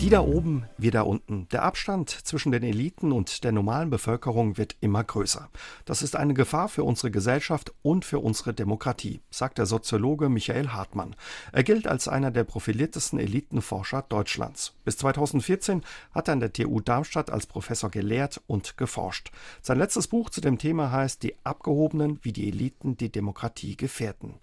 Die da oben, wir da unten. Der Abstand zwischen den Eliten und der normalen Bevölkerung wird immer größer. Das ist eine Gefahr für unsere Gesellschaft und für unsere Demokratie, sagt der Soziologe Michael Hartmann. Er gilt als einer der profiliertesten Elitenforscher Deutschlands. Bis 2014 hat er an der TU Darmstadt als Professor gelehrt und geforscht. Sein letztes Buch zu dem Thema heißt Die Abgehobenen, wie die Eliten die Demokratie gefährden.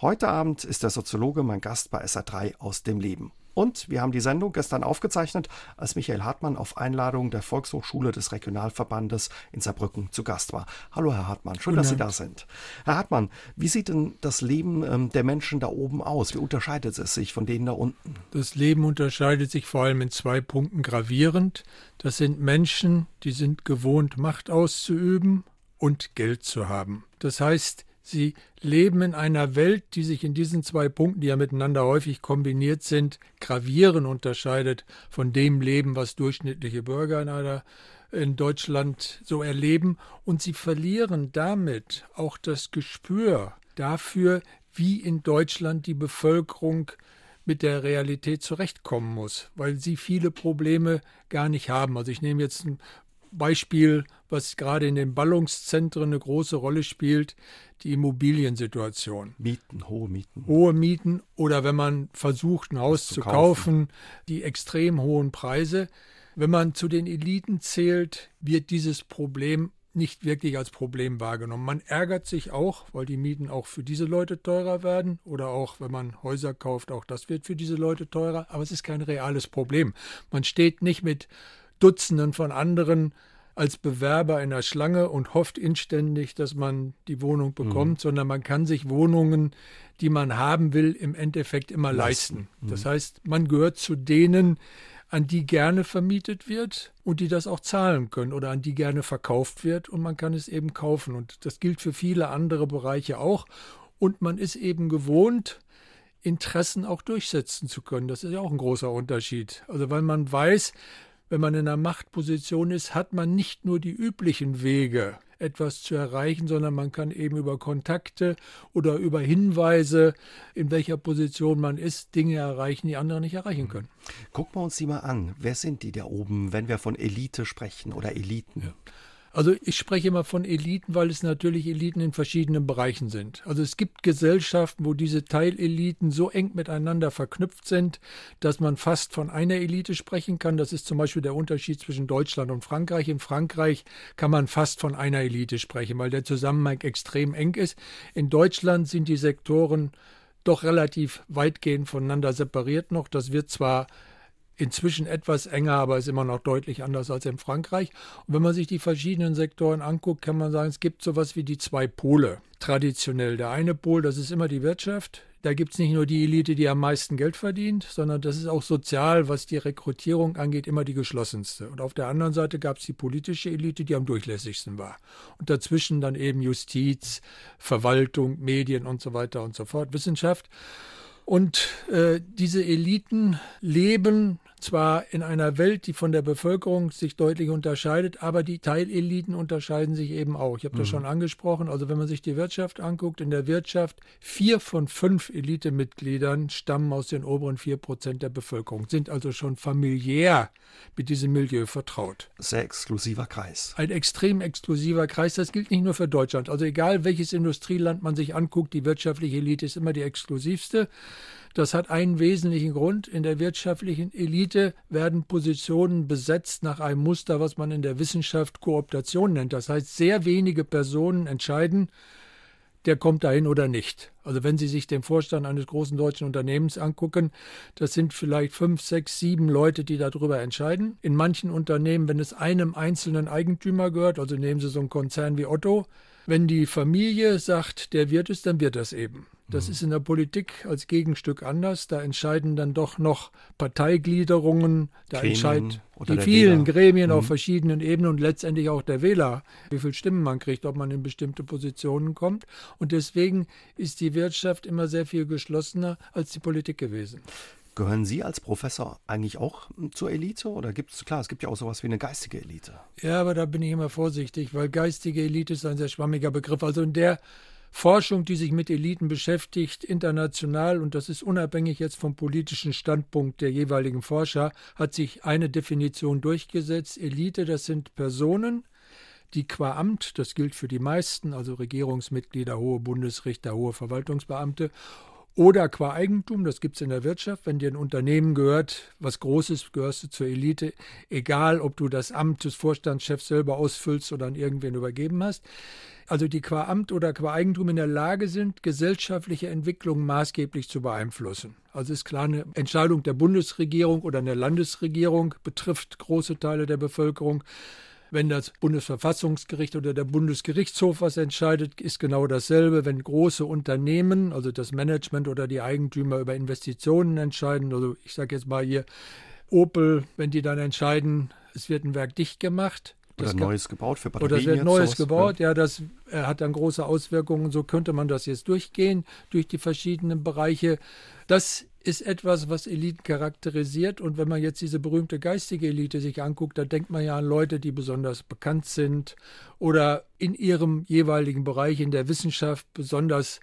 Heute Abend ist der Soziologe mein Gast bei SA3 aus dem Leben. Und wir haben die Sendung gestern aufgezeichnet, als Michael Hartmann auf Einladung der Volkshochschule des Regionalverbandes in Saarbrücken zu Gast war. Hallo, Herr Hartmann, schön, dass Sie da sind. Herr Hartmann, wie sieht denn das Leben ähm, der Menschen da oben aus? Wie unterscheidet es sich von denen da unten? Das Leben unterscheidet sich vor allem in zwei Punkten gravierend. Das sind Menschen, die sind gewohnt, Macht auszuüben und Geld zu haben. Das heißt, Sie leben in einer Welt, die sich in diesen zwei Punkten, die ja miteinander häufig kombiniert sind, gravierend unterscheidet von dem Leben, was durchschnittliche Bürger in, einer, in Deutschland so erleben. Und sie verlieren damit auch das Gespür dafür, wie in Deutschland die Bevölkerung mit der Realität zurechtkommen muss, weil sie viele Probleme gar nicht haben. Also ich nehme jetzt ein Beispiel, was gerade in den Ballungszentren eine große Rolle spielt, die Immobiliensituation. Mieten, hohe Mieten. Hohe Mieten oder wenn man versucht, ein Haus zu, zu kaufen. kaufen, die extrem hohen Preise. Wenn man zu den Eliten zählt, wird dieses Problem nicht wirklich als Problem wahrgenommen. Man ärgert sich auch, weil die Mieten auch für diese Leute teurer werden oder auch wenn man Häuser kauft, auch das wird für diese Leute teurer, aber es ist kein reales Problem. Man steht nicht mit Dutzenden von anderen als Bewerber in der Schlange und hofft inständig, dass man die Wohnung bekommt, mhm. sondern man kann sich Wohnungen, die man haben will, im Endeffekt immer leisten. leisten. Mhm. Das heißt, man gehört zu denen, an die gerne vermietet wird und die das auch zahlen können oder an die gerne verkauft wird und man kann es eben kaufen. Und das gilt für viele andere Bereiche auch. Und man ist eben gewohnt, Interessen auch durchsetzen zu können. Das ist ja auch ein großer Unterschied. Also weil man weiß, wenn man in einer Machtposition ist, hat man nicht nur die üblichen Wege, etwas zu erreichen, sondern man kann eben über Kontakte oder über Hinweise, in welcher Position man ist, Dinge erreichen, die andere nicht erreichen können. Gucken wir uns die mal an. Wer sind die da oben, wenn wir von Elite sprechen oder Eliten? Ja. Also ich spreche immer von Eliten, weil es natürlich Eliten in verschiedenen Bereichen sind. Also es gibt Gesellschaften, wo diese Teileliten so eng miteinander verknüpft sind, dass man fast von einer Elite sprechen kann. Das ist zum Beispiel der Unterschied zwischen Deutschland und Frankreich. In Frankreich kann man fast von einer Elite sprechen, weil der Zusammenhang extrem eng ist. In Deutschland sind die Sektoren doch relativ weitgehend voneinander separiert noch. Das wird zwar inzwischen etwas enger, aber ist immer noch deutlich anders als in Frankreich. Und wenn man sich die verschiedenen Sektoren anguckt, kann man sagen, es gibt sowas wie die zwei Pole traditionell. Der eine Pol, das ist immer die Wirtschaft. Da gibt es nicht nur die Elite, die am meisten Geld verdient, sondern das ist auch sozial, was die Rekrutierung angeht, immer die geschlossenste. Und auf der anderen Seite gab es die politische Elite, die am durchlässigsten war. Und dazwischen dann eben Justiz, Verwaltung, Medien und so weiter und so fort, Wissenschaft. Und äh, diese Eliten leben zwar in einer Welt, die von der Bevölkerung sich deutlich unterscheidet, aber die Teileliten unterscheiden sich eben auch. Ich habe mhm. das schon angesprochen. Also wenn man sich die Wirtschaft anguckt, in der Wirtschaft vier von fünf Elitemitgliedern stammen aus den oberen vier Prozent der Bevölkerung, sind also schon familiär mit diesem Milieu vertraut. Sehr exklusiver Kreis. Ein extrem exklusiver Kreis. Das gilt nicht nur für Deutschland. Also egal welches Industrieland man sich anguckt, die wirtschaftliche Elite ist immer die exklusivste. Das hat einen wesentlichen Grund. In der wirtschaftlichen Elite werden Positionen besetzt nach einem Muster, was man in der Wissenschaft Kooptation nennt. Das heißt, sehr wenige Personen entscheiden, der kommt dahin oder nicht. Also wenn Sie sich den Vorstand eines großen deutschen Unternehmens angucken, das sind vielleicht fünf, sechs, sieben Leute, die darüber entscheiden. In manchen Unternehmen, wenn es einem einzelnen Eigentümer gehört, also nehmen Sie so einen Konzern wie Otto, wenn die Familie sagt, der wird es, dann wird das eben. Das mhm. ist in der Politik als Gegenstück anders. Da entscheiden dann doch noch Parteigliederungen, da entscheiden die vielen Wähler. Gremien mhm. auf verschiedenen Ebenen und letztendlich auch der Wähler, wie viele Stimmen man kriegt, ob man in bestimmte Positionen kommt. Und deswegen ist die Wirtschaft immer sehr viel geschlossener als die Politik gewesen. Gehören Sie als Professor eigentlich auch zur Elite oder gibt es, klar, es gibt ja auch sowas wie eine geistige Elite? Ja, aber da bin ich immer vorsichtig, weil geistige Elite ist ein sehr schwammiger Begriff. Also in der Forschung, die sich mit Eliten beschäftigt, international, und das ist unabhängig jetzt vom politischen Standpunkt der jeweiligen Forscher, hat sich eine Definition durchgesetzt. Elite, das sind Personen, die qua Amt, das gilt für die meisten, also Regierungsmitglieder, hohe Bundesrichter, hohe Verwaltungsbeamte, oder qua Eigentum, das gibt es in der Wirtschaft, wenn dir ein Unternehmen gehört, was Großes, gehörst du zur Elite, egal ob du das Amt des Vorstandschefs selber ausfüllst oder an irgendwen übergeben hast. Also die qua Amt oder qua Eigentum in der Lage sind, gesellschaftliche Entwicklungen maßgeblich zu beeinflussen. Also ist klar, eine Entscheidung der Bundesregierung oder der Landesregierung betrifft große Teile der Bevölkerung. Wenn das Bundesverfassungsgericht oder der Bundesgerichtshof was entscheidet, ist genau dasselbe. Wenn große Unternehmen, also das Management oder die Eigentümer über Investitionen entscheiden, also ich sage jetzt mal hier Opel, wenn die dann entscheiden, es wird ein Werk dicht gemacht, oder Neues gebaut für Batterien. Oder es wird Neues gebaut, ja, das äh, hat dann große Auswirkungen. So könnte man das jetzt durchgehen durch die verschiedenen Bereiche. Das ist etwas, was Eliten charakterisiert. Und wenn man jetzt diese berühmte geistige Elite sich anguckt, da denkt man ja an Leute, die besonders bekannt sind oder in ihrem jeweiligen Bereich in der Wissenschaft besonders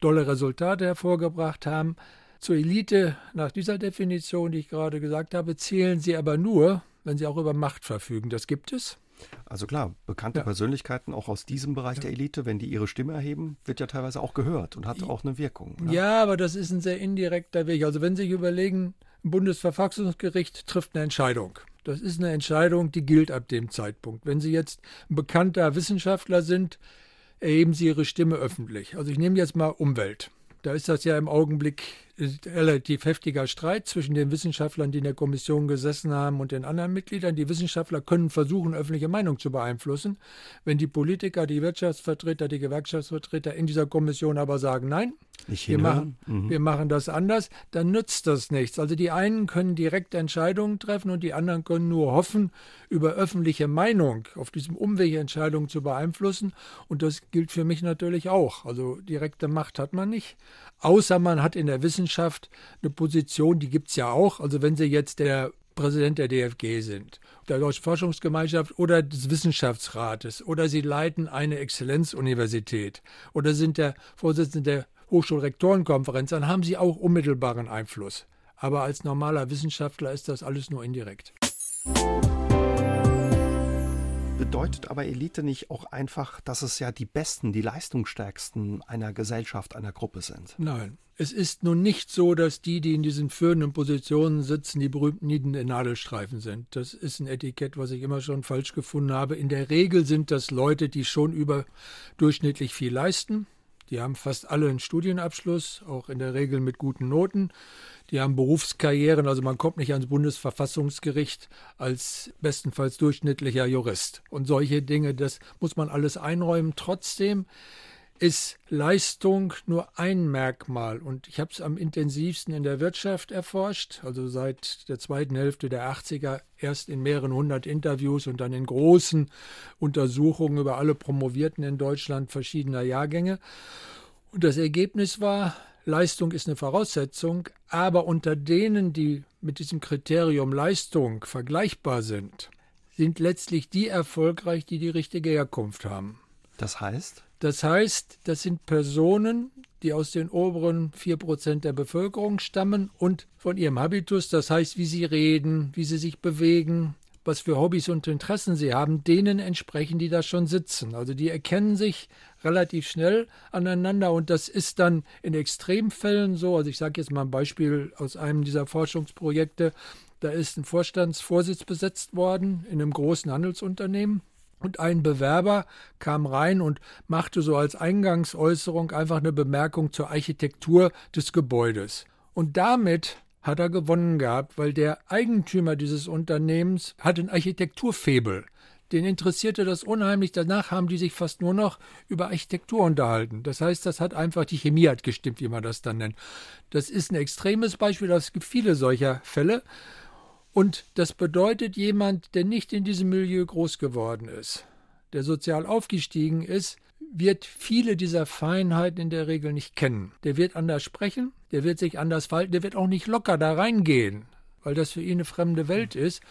tolle Resultate hervorgebracht haben. Zur Elite nach dieser Definition, die ich gerade gesagt habe, zählen sie aber nur, wenn sie auch über Macht verfügen. Das gibt es. Also klar, bekannte ja. Persönlichkeiten auch aus diesem Bereich ja. der Elite, wenn die ihre Stimme erheben, wird ja teilweise auch gehört und hat auch eine Wirkung. Ne? Ja, aber das ist ein sehr indirekter Weg. Also wenn Sie sich überlegen, ein Bundesverfassungsgericht trifft eine Entscheidung. Das ist eine Entscheidung, die gilt ab dem Zeitpunkt. Wenn Sie jetzt ein bekannter Wissenschaftler sind, erheben Sie Ihre Stimme öffentlich. Also ich nehme jetzt mal Umwelt. Da ist das ja im Augenblick relativ heftiger Streit zwischen den Wissenschaftlern, die in der Kommission gesessen haben, und den anderen Mitgliedern. Die Wissenschaftler können versuchen, öffentliche Meinung zu beeinflussen. Wenn die Politiker, die Wirtschaftsvertreter, die Gewerkschaftsvertreter in dieser Kommission aber sagen, nein, wir machen, mhm. wir machen das anders, dann nützt das nichts. Also die einen können direkt Entscheidungen treffen und die anderen können nur hoffen, über öffentliche Meinung auf diesem Umweg Entscheidungen zu beeinflussen. Und das gilt für mich natürlich auch. Also direkte Macht hat man nicht, außer man hat in der Wissenschaft eine Position, die gibt es ja auch. Also wenn Sie jetzt der Präsident der DFG sind, der Deutschen Forschungsgemeinschaft oder des Wissenschaftsrates oder Sie leiten eine Exzellenzuniversität oder sind der Vorsitzende der Hochschulrektorenkonferenz, dann haben Sie auch unmittelbaren Einfluss. Aber als normaler Wissenschaftler ist das alles nur indirekt. Bedeutet aber Elite nicht auch einfach, dass es ja die Besten, die Leistungsstärksten einer Gesellschaft, einer Gruppe sind? Nein. Es ist nun nicht so, dass die, die in diesen führenden Positionen sitzen, die berühmten Nieden der Nadelstreifen sind. Das ist ein Etikett, was ich immer schon falsch gefunden habe. In der Regel sind das Leute, die schon überdurchschnittlich viel leisten, die haben fast alle einen Studienabschluss, auch in der Regel mit guten Noten. Die haben Berufskarrieren, also man kommt nicht ans Bundesverfassungsgericht als bestenfalls durchschnittlicher Jurist. Und solche Dinge, das muss man alles einräumen. Trotzdem ist Leistung nur ein Merkmal. Und ich habe es am intensivsten in der Wirtschaft erforscht, also seit der zweiten Hälfte der 80er, erst in mehreren hundert Interviews und dann in großen Untersuchungen über alle Promovierten in Deutschland verschiedener Jahrgänge. Und das Ergebnis war, Leistung ist eine Voraussetzung, aber unter denen, die mit diesem Kriterium Leistung vergleichbar sind, sind letztlich die erfolgreich, die die richtige Herkunft haben. Das heißt? Das heißt, das sind Personen, die aus den oberen 4% der Bevölkerung stammen und von ihrem Habitus, das heißt, wie sie reden, wie sie sich bewegen, was für Hobbys und Interessen sie haben, denen entsprechen, die da schon sitzen. Also die erkennen sich relativ schnell aneinander und das ist dann in Extremfällen so. Also ich sage jetzt mal ein Beispiel aus einem dieser Forschungsprojekte. Da ist ein Vorstandsvorsitz besetzt worden in einem großen Handelsunternehmen. Und ein Bewerber kam rein und machte so als Eingangsäußerung einfach eine Bemerkung zur Architektur des Gebäudes. Und damit hat er gewonnen gehabt, weil der Eigentümer dieses Unternehmens hat ein Architekturfebel. Den interessierte das unheimlich. Danach haben die sich fast nur noch über Architektur unterhalten. Das heißt, das hat einfach die Chemie hat gestimmt, wie man das dann nennt. Das ist ein extremes Beispiel. Es gibt viele solcher Fälle. Und das bedeutet jemand, der nicht in diesem Milieu groß geworden ist, der sozial aufgestiegen ist, wird viele dieser Feinheiten in der Regel nicht kennen. Der wird anders sprechen, der wird sich anders verhalten, der wird auch nicht locker da reingehen, weil das für ihn eine fremde Welt ist.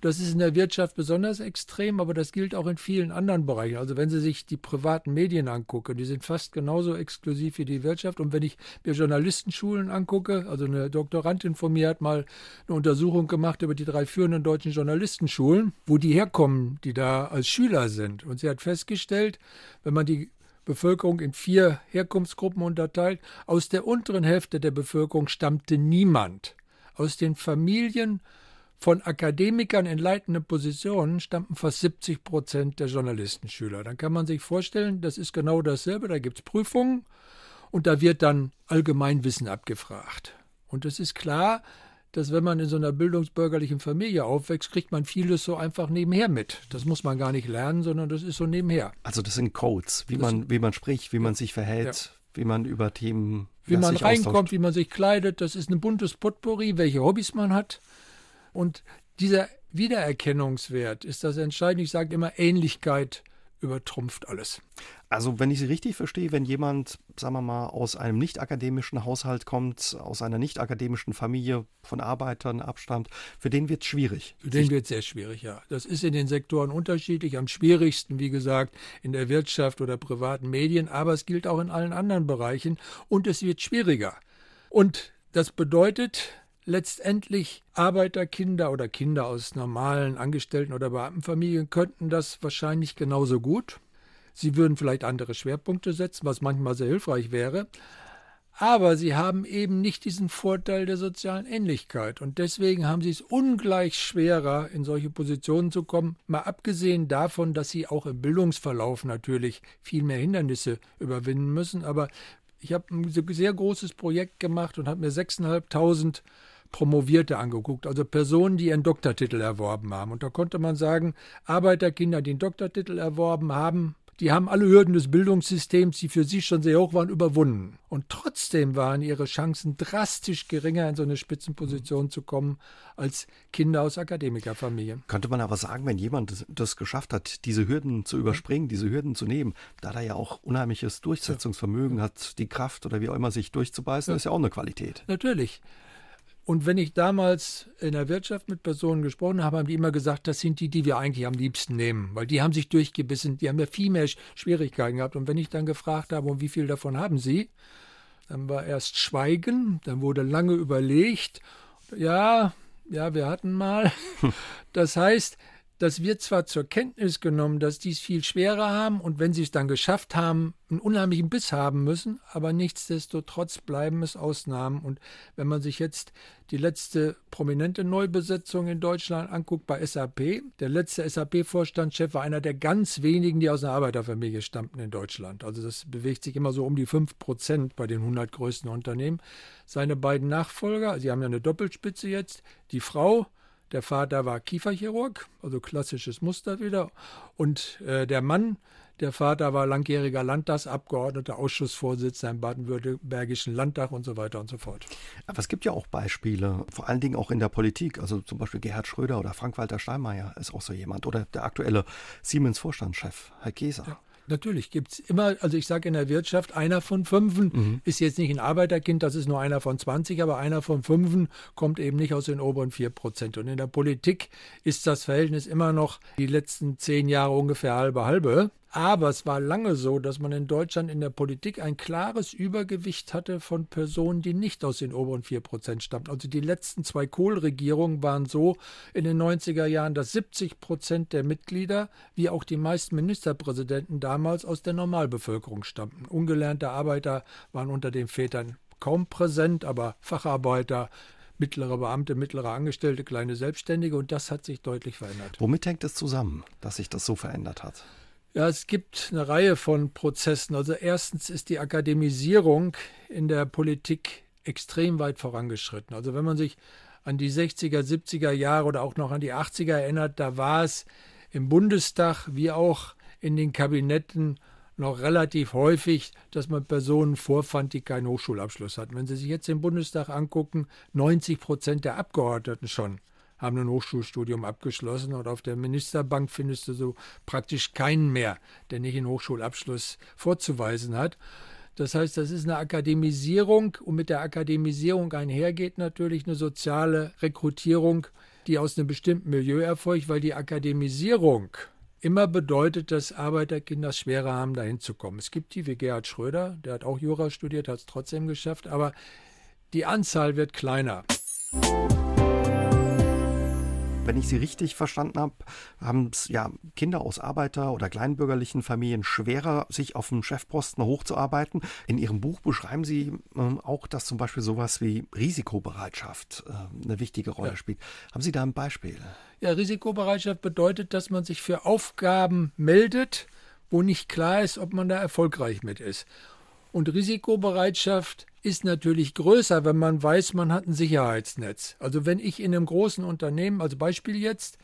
Das ist in der Wirtschaft besonders extrem, aber das gilt auch in vielen anderen Bereichen. Also wenn Sie sich die privaten Medien angucken, die sind fast genauso exklusiv wie die Wirtschaft. Und wenn ich mir Journalistenschulen angucke, also eine Doktorandin von mir hat mal eine Untersuchung gemacht über die drei führenden deutschen Journalistenschulen, wo die herkommen, die da als Schüler sind. Und sie hat festgestellt, wenn man die Bevölkerung in vier Herkunftsgruppen unterteilt, aus der unteren Hälfte der Bevölkerung stammte niemand. Aus den Familien von Akademikern in leitenden Positionen stammten fast 70 Prozent der Journalistenschüler. Dann kann man sich vorstellen, das ist genau dasselbe. Da gibt es Prüfungen und da wird dann Allgemeinwissen abgefragt. Und es ist klar, dass wenn man in so einer bildungsbürgerlichen Familie aufwächst, kriegt man vieles so einfach nebenher mit. Das muss man gar nicht lernen, sondern das ist so nebenher. Also das sind Codes, wie, man, wie man spricht, wie ja. man sich verhält, ja. wie man über Themen. Wie man reinkommt, austauscht. wie man sich kleidet. Das ist ein buntes Potpourri, welche Hobbys man hat. Und dieser Wiedererkennungswert ist das Entscheidende. Ich sage immer, Ähnlichkeit übertrumpft alles. Also, wenn ich Sie richtig verstehe, wenn jemand, sagen wir mal, aus einem nicht akademischen Haushalt kommt, aus einer nicht akademischen Familie von Arbeitern abstammt, für den wird es schwierig. Für den wird es sehr schwierig, ja. Das ist in den Sektoren unterschiedlich. Am schwierigsten, wie gesagt, in der Wirtschaft oder privaten Medien, aber es gilt auch in allen anderen Bereichen und es wird schwieriger. Und das bedeutet, letztendlich Arbeiterkinder oder Kinder aus normalen Angestellten- oder Beamtenfamilien könnten das wahrscheinlich genauso gut. Sie würden vielleicht andere Schwerpunkte setzen, was manchmal sehr hilfreich wäre. Aber sie haben eben nicht diesen Vorteil der sozialen Ähnlichkeit. Und deswegen haben sie es ungleich schwerer, in solche Positionen zu kommen. Mal abgesehen davon, dass sie auch im Bildungsverlauf natürlich viel mehr Hindernisse überwinden müssen. Aber ich habe ein sehr großes Projekt gemacht und habe mir 6.500 Promovierte angeguckt, also Personen, die ihren Doktortitel erworben haben. Und da konnte man sagen, Arbeiterkinder, die einen Doktortitel erworben haben, die haben alle Hürden des Bildungssystems, die für sie schon sehr hoch waren, überwunden. Und trotzdem waren ihre Chancen drastisch geringer, in so eine Spitzenposition zu kommen, als Kinder aus Akademikerfamilien. Könnte man aber sagen, wenn jemand das geschafft hat, diese Hürden zu überspringen, diese Hürden zu nehmen, da er ja auch unheimliches Durchsetzungsvermögen ja. hat, die Kraft oder wie auch immer sich durchzubeißen, ja. ist ja auch eine Qualität. Natürlich. Und wenn ich damals in der Wirtschaft mit Personen gesprochen habe, haben die immer gesagt, das sind die, die wir eigentlich am liebsten nehmen, weil die haben sich durchgebissen, die haben ja viel mehr Schwierigkeiten gehabt. Und wenn ich dann gefragt habe, und wie viel davon haben sie, dann war erst Schweigen, dann wurde lange überlegt, ja, ja, wir hatten mal. Das heißt, das wird zwar zur Kenntnis genommen, dass die es viel schwerer haben und wenn sie es dann geschafft haben, einen unheimlichen Biss haben müssen, aber nichtsdestotrotz bleiben es Ausnahmen. Und wenn man sich jetzt die letzte prominente Neubesetzung in Deutschland anguckt bei SAP, der letzte SAP-Vorstandschef war einer der ganz wenigen, die aus einer Arbeiterfamilie stammten in Deutschland. Also das bewegt sich immer so um die 5 Prozent bei den 100 größten Unternehmen. Seine beiden Nachfolger, sie haben ja eine Doppelspitze jetzt, die Frau, der Vater war Kieferchirurg, also klassisches Muster wieder. Und äh, der Mann, der Vater war langjähriger Landtagsabgeordneter, Ausschussvorsitzender im baden-württembergischen Landtag und so weiter und so fort. Aber es gibt ja auch Beispiele, vor allen Dingen auch in der Politik. Also zum Beispiel Gerhard Schröder oder Frank-Walter Steinmeier ist auch so jemand. Oder der aktuelle Siemens-Vorstandschef, Herr Geser. Ja. Natürlich gibt es immer, also ich sage in der Wirtschaft, einer von fünfen mhm. ist jetzt nicht ein Arbeiterkind, das ist nur einer von 20, aber einer von fünfen kommt eben nicht aus den oberen vier Prozent. Und in der Politik ist das Verhältnis immer noch die letzten zehn Jahre ungefähr halbe halbe. Aber es war lange so, dass man in Deutschland in der Politik ein klares Übergewicht hatte von Personen, die nicht aus den oberen 4 Prozent stammten. Also die letzten zwei Kohl-Regierungen waren so in den 90er Jahren, dass 70 Prozent der Mitglieder, wie auch die meisten Ministerpräsidenten damals, aus der Normalbevölkerung stammten. Ungelernte Arbeiter waren unter den Vätern kaum präsent, aber Facharbeiter, mittlere Beamte, mittlere Angestellte, kleine Selbstständige und das hat sich deutlich verändert. Womit hängt es zusammen, dass sich das so verändert hat? Ja, es gibt eine Reihe von Prozessen. Also erstens ist die Akademisierung in der Politik extrem weit vorangeschritten. Also wenn man sich an die 60er, 70er Jahre oder auch noch an die 80er erinnert, da war es im Bundestag wie auch in den Kabinetten noch relativ häufig, dass man Personen vorfand, die keinen Hochschulabschluss hatten. Wenn Sie sich jetzt den Bundestag angucken, 90 Prozent der Abgeordneten schon haben ein Hochschulstudium abgeschlossen und auf der Ministerbank findest du so praktisch keinen mehr, der nicht einen Hochschulabschluss vorzuweisen hat. Das heißt, das ist eine Akademisierung und mit der Akademisierung einhergeht natürlich eine soziale Rekrutierung, die aus einem bestimmten Milieu erfolgt, weil die Akademisierung immer bedeutet, dass Arbeiterkinder es schwerer haben, dahin zu kommen. Es gibt die wie Gerhard Schröder, der hat auch Jura studiert, hat es trotzdem geschafft, aber die Anzahl wird kleiner. Wenn ich Sie richtig verstanden habe, haben es ja Kinder aus Arbeiter- oder kleinbürgerlichen Familien schwerer, sich auf dem Chefposten hochzuarbeiten. In Ihrem Buch beschreiben Sie äh, auch, dass zum Beispiel sowas wie Risikobereitschaft äh, eine wichtige Rolle ja. spielt. Haben Sie da ein Beispiel? Ja, Risikobereitschaft bedeutet, dass man sich für Aufgaben meldet, wo nicht klar ist, ob man da erfolgreich mit ist. Und Risikobereitschaft ist natürlich größer, wenn man weiß, man hat ein Sicherheitsnetz. Also wenn ich in einem großen Unternehmen, als Beispiel jetzt,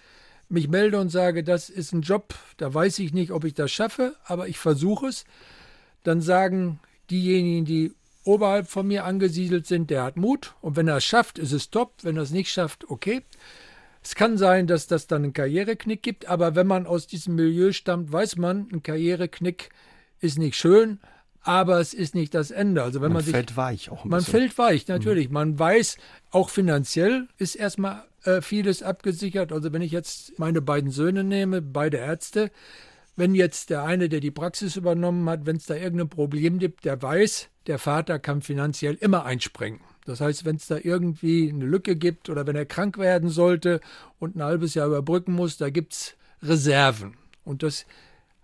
mich melde und sage, das ist ein Job, da weiß ich nicht, ob ich das schaffe, aber ich versuche es, dann sagen diejenigen, die oberhalb von mir angesiedelt sind, der hat Mut und wenn er es schafft, ist es top, wenn er es nicht schafft, okay. Es kann sein, dass das dann einen Karriereknick gibt, aber wenn man aus diesem Milieu stammt, weiß man, ein Karriereknick ist nicht schön, aber es ist nicht das Ende. Also wenn man, man sich, fällt weich auch ein Man bisschen. fällt weich, natürlich. Mhm. Man weiß, auch finanziell ist erstmal äh, vieles abgesichert. Also wenn ich jetzt meine beiden Söhne nehme, beide Ärzte, wenn jetzt der eine, der die Praxis übernommen hat, wenn es da irgendein Problem gibt, der weiß, der Vater kann finanziell immer einspringen. Das heißt, wenn es da irgendwie eine Lücke gibt oder wenn er krank werden sollte und ein halbes Jahr überbrücken muss, da gibt es Reserven. Und das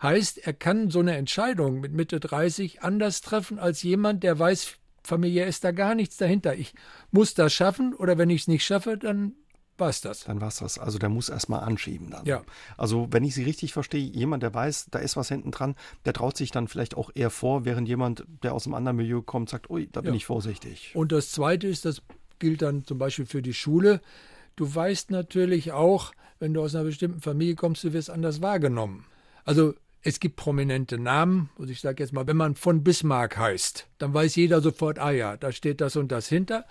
Heißt, er kann so eine Entscheidung mit Mitte 30 anders treffen als jemand, der weiß, familiär ist da gar nichts dahinter. Ich muss das schaffen oder wenn ich es nicht schaffe, dann war es das. Dann war es das. Also der muss erstmal anschieben dann. Ja. Also wenn ich Sie richtig verstehe, jemand, der weiß, da ist was hinten dran, der traut sich dann vielleicht auch eher vor, während jemand, der aus einem anderen Milieu kommt, sagt, ui, da bin ja. ich vorsichtig. Und das Zweite ist, das gilt dann zum Beispiel für die Schule. Du weißt natürlich auch, wenn du aus einer bestimmten Familie kommst, du wirst anders wahrgenommen. Also es gibt prominente Namen. Also ich sage jetzt mal, wenn man von Bismarck heißt, dann weiß jeder sofort, ah ja, da steht das und das hinter.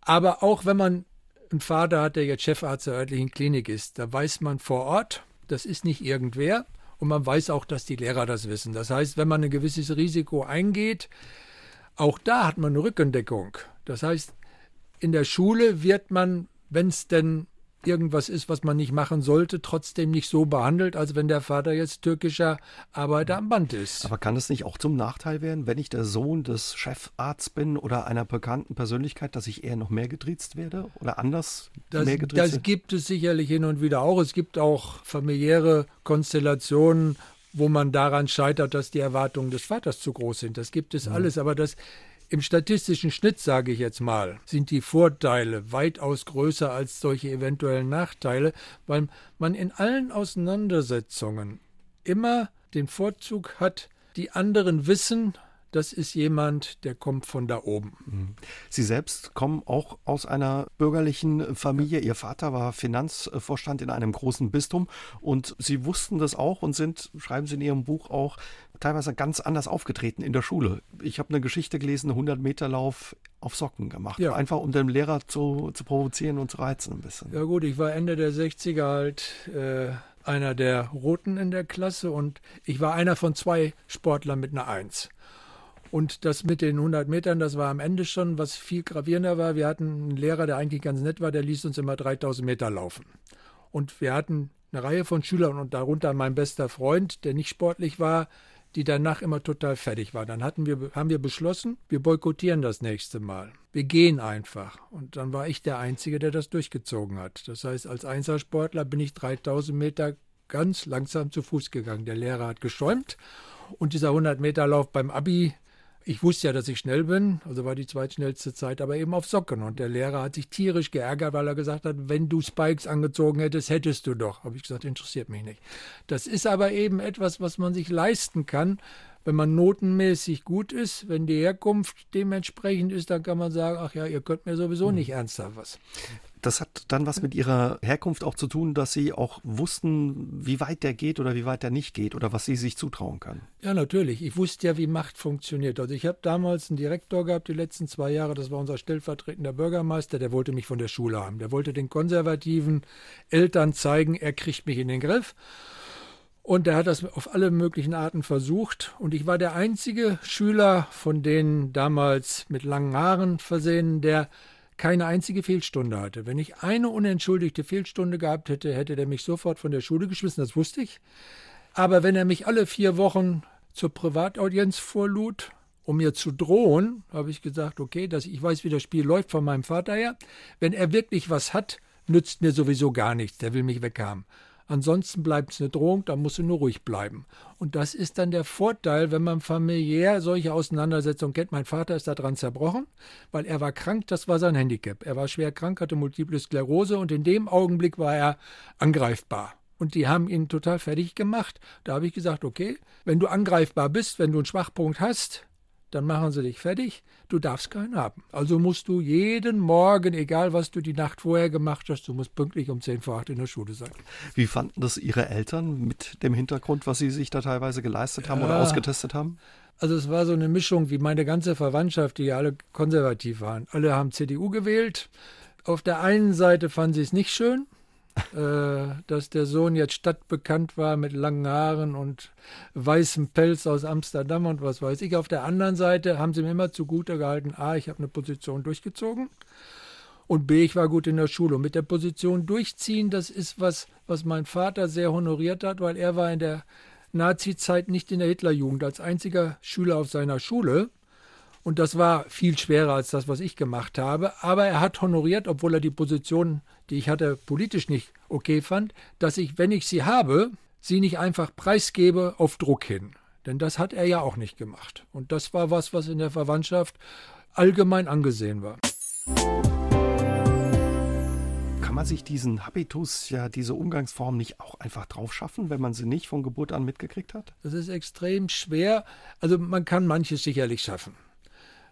Aber auch wenn man einen Vater hat, der jetzt Chefarzt der örtlichen Klinik ist, da weiß man vor Ort, das ist nicht irgendwer. Und man weiß auch, dass die Lehrer das wissen. Das heißt, wenn man ein gewisses Risiko eingeht, auch da hat man eine Rückendeckung. Das heißt, in der Schule wird man, wenn es denn irgendwas ist, was man nicht machen sollte, trotzdem nicht so behandelt, als wenn der Vater jetzt türkischer Arbeiter am Band ist. Aber kann es nicht auch zum Nachteil werden, wenn ich der Sohn des Chefarztes bin oder einer bekannten Persönlichkeit, dass ich eher noch mehr getriezt werde oder anders das, mehr getriezt Das gibt es sicherlich hin und wieder auch. Es gibt auch familiäre Konstellationen, wo man daran scheitert, dass die Erwartungen des Vaters zu groß sind. Das gibt es mhm. alles, aber das im statistischen Schnitt, sage ich jetzt mal, sind die Vorteile weitaus größer als solche eventuellen Nachteile, weil man in allen Auseinandersetzungen immer den Vorzug hat, die anderen wissen, das ist jemand, der kommt von da oben. Mhm. Sie selbst kommen auch aus einer bürgerlichen Familie. Ihr Vater war Finanzvorstand in einem großen Bistum und Sie wussten das auch und sind, schreiben Sie in Ihrem Buch auch, teilweise ganz anders aufgetreten in der Schule. Ich habe eine Geschichte gelesen, 100 Meter Lauf auf Socken gemacht. Ja. Einfach um den Lehrer zu, zu provozieren und zu reizen ein bisschen. Ja gut, ich war Ende der 60er halt äh, einer der Roten in der Klasse und ich war einer von zwei Sportlern mit einer Eins. Und das mit den 100 Metern, das war am Ende schon, was viel gravierender war. Wir hatten einen Lehrer, der eigentlich ganz nett war, der ließ uns immer 3000 Meter laufen. Und wir hatten eine Reihe von Schülern und darunter mein bester Freund, der nicht sportlich war, die danach immer total fertig war. Dann hatten wir, haben wir beschlossen, wir boykottieren das nächste Mal. Wir gehen einfach. Und dann war ich der Einzige, der das durchgezogen hat. Das heißt, als Einzelsportler bin ich 3000 Meter ganz langsam zu Fuß gegangen. Der Lehrer hat geschäumt und dieser 100 Meter Lauf beim Abi, ich wusste ja, dass ich schnell bin, also war die zweitschnellste Zeit, aber eben auf Socken. Und der Lehrer hat sich tierisch geärgert, weil er gesagt hat, wenn du Spikes angezogen hättest, hättest du doch. Habe ich gesagt, interessiert mich nicht. Das ist aber eben etwas, was man sich leisten kann, wenn man notenmäßig gut ist, wenn die Herkunft dementsprechend ist, dann kann man sagen, ach ja, ihr könnt mir sowieso hm. nicht ernsthaft was. Das hat dann was mit ihrer Herkunft auch zu tun, dass sie auch wussten, wie weit der geht oder wie weit der nicht geht oder was sie sich zutrauen kann. Ja, natürlich. Ich wusste ja, wie Macht funktioniert. Also ich habe damals einen Direktor gehabt, die letzten zwei Jahre, das war unser stellvertretender Bürgermeister, der wollte mich von der Schule haben. Der wollte den konservativen Eltern zeigen, er kriegt mich in den Griff. Und er hat das auf alle möglichen Arten versucht. Und ich war der einzige Schüler von denen damals mit langen Haaren versehen, der keine einzige Fehlstunde hatte. Wenn ich eine unentschuldigte Fehlstunde gehabt hätte, hätte er mich sofort von der Schule geschmissen, das wusste ich. Aber wenn er mich alle vier Wochen zur Privataudienz vorlud, um mir zu drohen, habe ich gesagt, okay, dass ich weiß, wie das Spiel läuft von meinem Vater her. Wenn er wirklich was hat, nützt mir sowieso gar nichts, der will mich weghaben. Ansonsten bleibt es eine Drohung, da musst du nur ruhig bleiben. Und das ist dann der Vorteil, wenn man familiär solche Auseinandersetzungen kennt. Mein Vater ist daran zerbrochen, weil er war krank, das war sein Handicap. Er war schwer krank, hatte multiple Sklerose und in dem Augenblick war er angreifbar. Und die haben ihn total fertig gemacht. Da habe ich gesagt, okay, wenn du angreifbar bist, wenn du einen Schwachpunkt hast, dann machen sie dich fertig. Du darfst keinen haben. Also musst du jeden Morgen, egal was du die Nacht vorher gemacht hast, du musst pünktlich um 10 vor 8 in der Schule sein. Wie fanden das Ihre Eltern mit dem Hintergrund, was Sie sich da teilweise geleistet haben ja. oder ausgetestet haben? Also es war so eine Mischung wie meine ganze Verwandtschaft, die ja alle konservativ waren. Alle haben CDU gewählt. Auf der einen Seite fanden sie es nicht schön, dass der Sohn jetzt stadtbekannt war mit langen Haaren und weißem Pelz aus Amsterdam und was weiß ich. Auf der anderen Seite haben sie mir immer zugute gehalten, a, ich habe eine Position durchgezogen und b, ich war gut in der Schule. Und mit der Position durchziehen, das ist was, was mein Vater sehr honoriert hat, weil er war in der Nazi-Zeit nicht in der Hitlerjugend als einziger Schüler auf seiner Schule. Und das war viel schwerer als das, was ich gemacht habe. Aber er hat honoriert, obwohl er die Position, die ich hatte, politisch nicht okay fand, dass ich, wenn ich sie habe, sie nicht einfach preisgebe auf Druck hin. Denn das hat er ja auch nicht gemacht. Und das war was, was in der Verwandtschaft allgemein angesehen war. Kann man sich diesen Habitus, ja, diese Umgangsform nicht auch einfach drauf schaffen, wenn man sie nicht von Geburt an mitgekriegt hat? Das ist extrem schwer. Also man kann manches sicherlich schaffen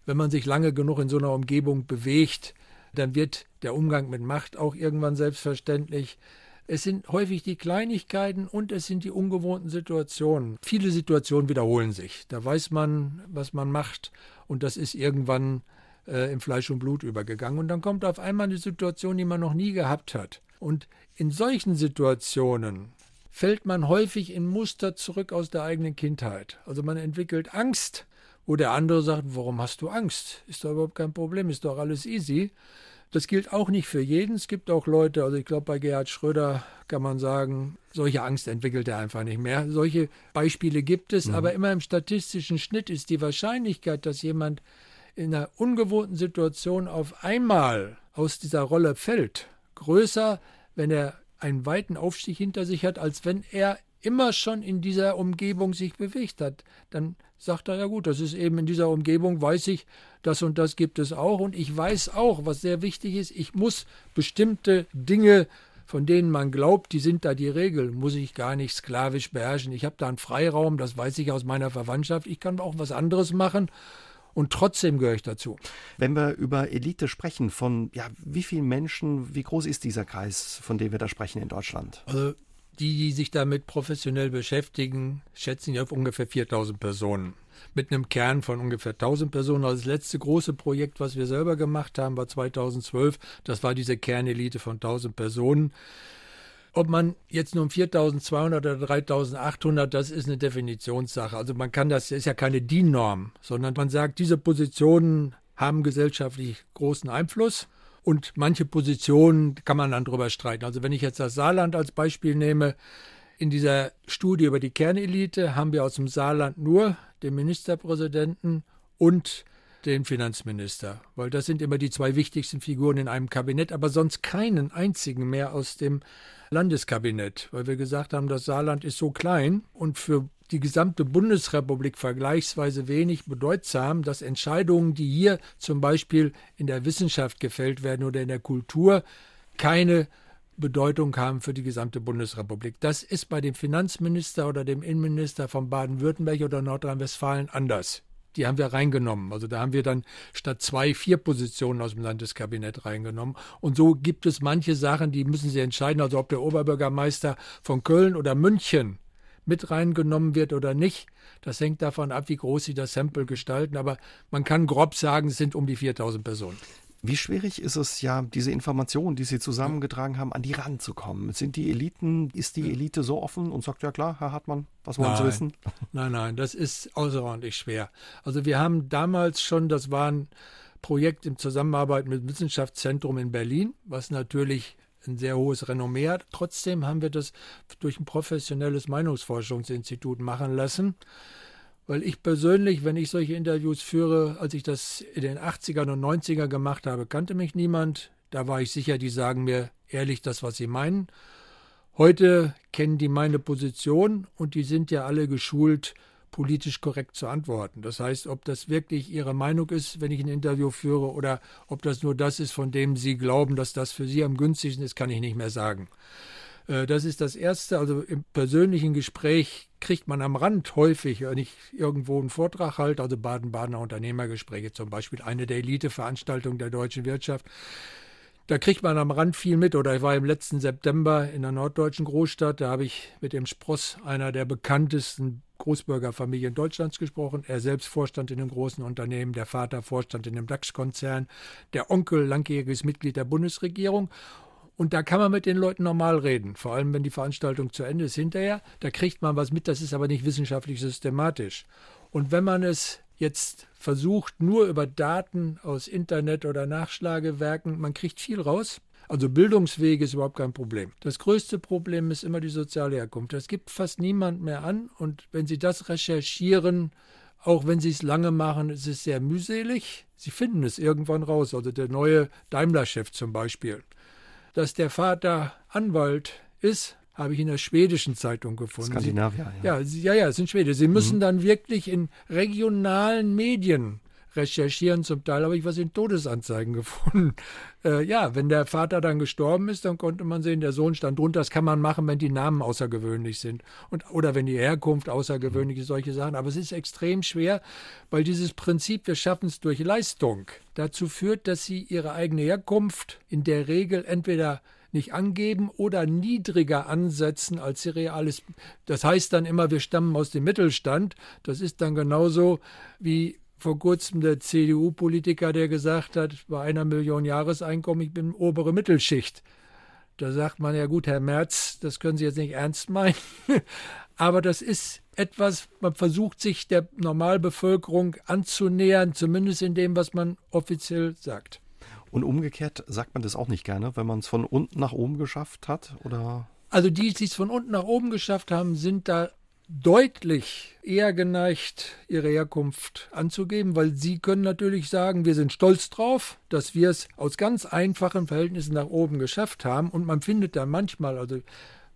wenn man sich lange genug in so einer Umgebung bewegt, dann wird der Umgang mit Macht auch irgendwann selbstverständlich. Es sind häufig die Kleinigkeiten und es sind die ungewohnten Situationen. Viele Situationen wiederholen sich. Da weiß man, was man macht und das ist irgendwann äh, in Fleisch und Blut übergegangen. Und dann kommt auf einmal eine Situation, die man noch nie gehabt hat. Und in solchen Situationen fällt man häufig in Muster zurück aus der eigenen Kindheit. Also man entwickelt Angst wo der andere sagt, warum hast du Angst? Ist doch überhaupt kein Problem, ist doch alles easy. Das gilt auch nicht für jeden. Es gibt auch Leute, also ich glaube, bei Gerhard Schröder kann man sagen, solche Angst entwickelt er einfach nicht mehr. Solche Beispiele gibt es, mhm. aber immer im statistischen Schnitt ist die Wahrscheinlichkeit, dass jemand in einer ungewohnten Situation auf einmal aus dieser Rolle fällt, größer, wenn er einen weiten Aufstieg hinter sich hat, als wenn er immer schon in dieser Umgebung sich bewegt hat, dann sagt er, ja gut, das ist eben in dieser Umgebung, weiß ich, das und das gibt es auch. Und ich weiß auch, was sehr wichtig ist, ich muss bestimmte Dinge, von denen man glaubt, die sind da die Regel, muss ich gar nicht sklavisch beherrschen. Ich habe da einen Freiraum, das weiß ich aus meiner Verwandtschaft. Ich kann auch was anderes machen. Und trotzdem gehöre ich dazu. Wenn wir über Elite sprechen, von ja, wie vielen Menschen, wie groß ist dieser Kreis, von dem wir da sprechen in Deutschland? Also die, die sich damit professionell beschäftigen, schätzen ja auf ungefähr 4000 Personen. Mit einem Kern von ungefähr 1000 Personen. Also das letzte große Projekt, was wir selber gemacht haben, war 2012. Das war diese Kernelite von 1000 Personen. Ob man jetzt nun 4200 oder 3800, das ist eine Definitionssache. Also man kann das, das ist ja keine DIN-Norm, sondern man sagt, diese Positionen haben gesellschaftlich großen Einfluss. Und manche Positionen kann man dann drüber streiten. Also wenn ich jetzt das Saarland als Beispiel nehme, in dieser Studie über die Kernelite haben wir aus dem Saarland nur den Ministerpräsidenten und den Finanzminister, weil das sind immer die zwei wichtigsten Figuren in einem Kabinett, aber sonst keinen einzigen mehr aus dem Landeskabinett, weil wir gesagt haben, das Saarland ist so klein und für die gesamte Bundesrepublik vergleichsweise wenig bedeutsam, dass Entscheidungen, die hier zum Beispiel in der Wissenschaft gefällt werden oder in der Kultur, keine Bedeutung haben für die gesamte Bundesrepublik. Das ist bei dem Finanzminister oder dem Innenminister von Baden-Württemberg oder Nordrhein-Westfalen anders. Die haben wir reingenommen. Also da haben wir dann statt zwei, vier Positionen aus dem Landeskabinett reingenommen. Und so gibt es manche Sachen, die müssen Sie entscheiden. Also ob der Oberbürgermeister von Köln oder München mit reingenommen wird oder nicht. Das hängt davon ab, wie groß sie das Sample gestalten. Aber man kann grob sagen, es sind um die 4000 Personen. Wie schwierig ist es ja, diese Informationen, die Sie zusammengetragen haben, an die ranzukommen? Sind die Eliten, ist die Elite so offen und sagt, ja klar, Herr Hartmann, was wollen nein, Sie wissen? Nein, nein, das ist außerordentlich schwer. Also wir haben damals schon, das waren Projekt in Zusammenarbeit mit dem Wissenschaftszentrum in Berlin, was natürlich ein sehr hohes Renommee hat. Trotzdem haben wir das durch ein professionelles Meinungsforschungsinstitut machen lassen. Weil ich persönlich, wenn ich solche Interviews führe, als ich das in den 80ern und 90ern gemacht habe, kannte mich niemand. Da war ich sicher, die sagen mir ehrlich das, was sie meinen. Heute kennen die meine Position und die sind ja alle geschult, politisch korrekt zu antworten. Das heißt, ob das wirklich ihre Meinung ist, wenn ich ein Interview führe, oder ob das nur das ist, von dem sie glauben, dass das für sie am günstigsten ist, kann ich nicht mehr sagen. Äh, das ist das Erste. Also im persönlichen Gespräch kriegt man am Rand häufig, wenn ich irgendwo einen Vortrag halte, also Baden-Badener Unternehmergespräche zum Beispiel, eine der Eliteveranstaltungen der deutschen Wirtschaft, da kriegt man am Rand viel mit. Oder ich war im letzten September in einer norddeutschen Großstadt, da habe ich mit dem Spross einer der bekanntesten Großbürgerfamilien Deutschlands gesprochen. Er selbst Vorstand in einem großen Unternehmen, der Vater Vorstand in einem DAX-Konzern, der Onkel langjähriges Mitglied der Bundesregierung. Und da kann man mit den Leuten normal reden, vor allem wenn die Veranstaltung zu Ende ist hinterher. Da kriegt man was mit, das ist aber nicht wissenschaftlich systematisch. Und wenn man es jetzt versucht, nur über Daten aus Internet oder Nachschlagewerken, man kriegt viel raus. Also Bildungswege ist überhaupt kein Problem. Das größte Problem ist immer die soziale Herkunft. Es gibt fast niemand mehr an und wenn Sie das recherchieren, auch wenn Sie es lange machen, ist es sehr mühselig. Sie finden es irgendwann raus. Also der neue Daimler-Chef zum Beispiel. Dass der Vater Anwalt ist, habe ich in der schwedischen Zeitung gefunden. Skandinavier, ja. Ja, ja, ja, es sind Schwede. Sie müssen mhm. dann wirklich in regionalen Medien recherchieren. Zum Teil habe ich was in Todesanzeigen gefunden. Äh, ja, wenn der Vater dann gestorben ist, dann konnte man sehen, der Sohn stand drunter. Das kann man machen, wenn die Namen außergewöhnlich sind. Und, oder wenn die Herkunft außergewöhnlich ist, solche Sachen. Aber es ist extrem schwer, weil dieses Prinzip, wir schaffen es durch Leistung, dazu führt, dass sie ihre eigene Herkunft in der Regel entweder nicht angeben oder niedriger ansetzen, als sie real ist. Das heißt dann immer, wir stammen aus dem Mittelstand. Das ist dann genauso wie vor kurzem der CDU-Politiker, der gesagt hat, bei einer Million Jahreseinkommen, ich bin obere Mittelschicht. Da sagt man ja gut, Herr Merz, das können Sie jetzt nicht ernst meinen. Aber das ist etwas, man versucht sich der Normalbevölkerung anzunähern, zumindest in dem, was man offiziell sagt. Und umgekehrt sagt man das auch nicht gerne, wenn man es von unten nach oben geschafft hat, oder? Also die, die es von unten nach oben geschafft haben, sind da deutlich eher geneigt, ihre Herkunft anzugeben, weil sie können natürlich sagen, wir sind stolz drauf, dass wir es aus ganz einfachen Verhältnissen nach oben geschafft haben. Und man findet da manchmal, also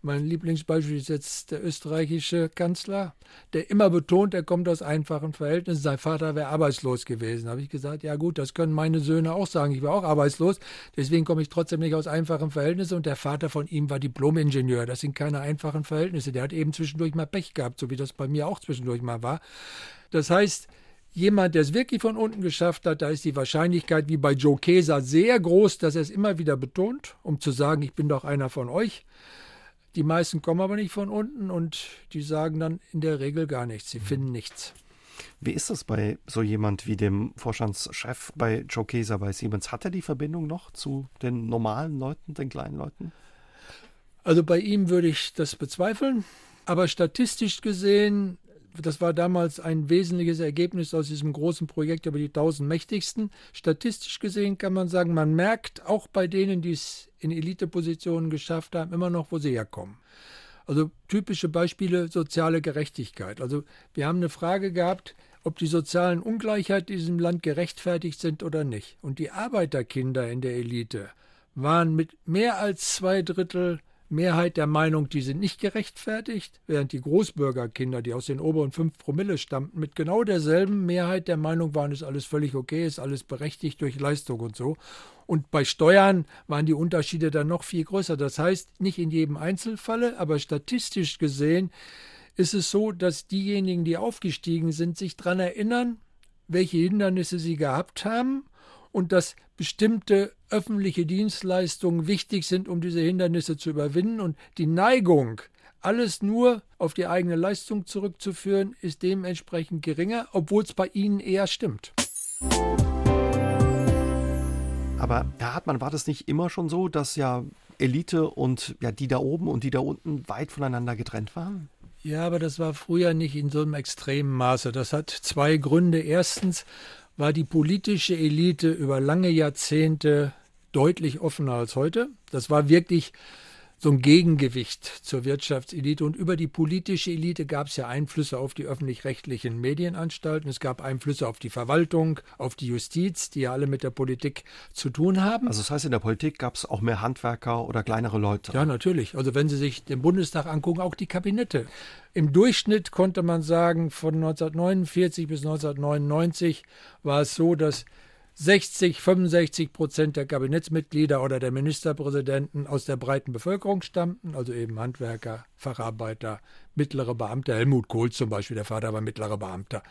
mein Lieblingsbeispiel ist jetzt der österreichische Kanzler, der immer betont, er kommt aus einfachen Verhältnissen. Sein Vater wäre arbeitslos gewesen. Da habe ich gesagt, ja gut, das können meine Söhne auch sagen. Ich war auch arbeitslos. Deswegen komme ich trotzdem nicht aus einfachen Verhältnissen. Und der Vater von ihm war Diplomingenieur. Das sind keine einfachen Verhältnisse. Der hat eben zwischendurch mal Pech gehabt, so wie das bei mir auch zwischendurch mal war. Das heißt, jemand, der es wirklich von unten geschafft hat, da ist die Wahrscheinlichkeit wie bei Joe Keser sehr groß, dass er es immer wieder betont, um zu sagen, ich bin doch einer von euch. Die meisten kommen aber nicht von unten und die sagen dann in der Regel gar nichts. Sie finden nichts. Wie ist das bei so jemand wie dem Vorstandschef bei Joe Keser bei Siemens? Hat er die Verbindung noch zu den normalen Leuten, den kleinen Leuten? Also bei ihm würde ich das bezweifeln. Aber statistisch gesehen das war damals ein wesentliches Ergebnis aus diesem großen Projekt über die 1000 Mächtigsten. Statistisch gesehen kann man sagen, man merkt auch bei denen, die es in Elitepositionen geschafft haben, immer noch, wo sie herkommen. Also typische Beispiele soziale Gerechtigkeit. Also wir haben eine Frage gehabt, ob die sozialen Ungleichheiten in diesem Land gerechtfertigt sind oder nicht. Und die Arbeiterkinder in der Elite waren mit mehr als zwei Drittel Mehrheit der Meinung, die sind nicht gerechtfertigt, während die Großbürgerkinder, die aus den oberen fünf Promille stammten, mit genau derselben Mehrheit der Meinung waren, ist alles völlig okay, ist alles berechtigt durch Leistung und so. Und bei Steuern waren die Unterschiede dann noch viel größer. Das heißt, nicht in jedem Einzelfalle, aber statistisch gesehen ist es so, dass diejenigen, die aufgestiegen sind, sich daran erinnern, welche Hindernisse sie gehabt haben und dass bestimmte öffentliche Dienstleistungen wichtig sind, um diese Hindernisse zu überwinden. Und die Neigung, alles nur auf die eigene Leistung zurückzuführen, ist dementsprechend geringer, obwohl es bei ihnen eher stimmt. Aber Herr Hartmann, war das nicht immer schon so, dass ja Elite und ja die da oben und die da unten weit voneinander getrennt waren? Ja, aber das war früher nicht in so einem extremen Maße. Das hat zwei Gründe. Erstens war die politische Elite über lange Jahrzehnte deutlich offener als heute. Das war wirklich so ein Gegengewicht zur Wirtschaftselite. Und über die politische Elite gab es ja Einflüsse auf die öffentlich-rechtlichen Medienanstalten. Es gab Einflüsse auf die Verwaltung, auf die Justiz, die ja alle mit der Politik zu tun haben. Also das heißt, in der Politik gab es auch mehr Handwerker oder kleinere Leute. Ja, natürlich. Also wenn Sie sich den Bundestag angucken, auch die Kabinette. Im Durchschnitt konnte man sagen, von 1949 bis 1999 war es so, dass 60, 65 Prozent der Kabinettsmitglieder oder der Ministerpräsidenten aus der breiten Bevölkerung stammten, also eben Handwerker, Facharbeiter, mittlere Beamte. Helmut Kohl zum Beispiel, der Vater war mittlerer Beamter.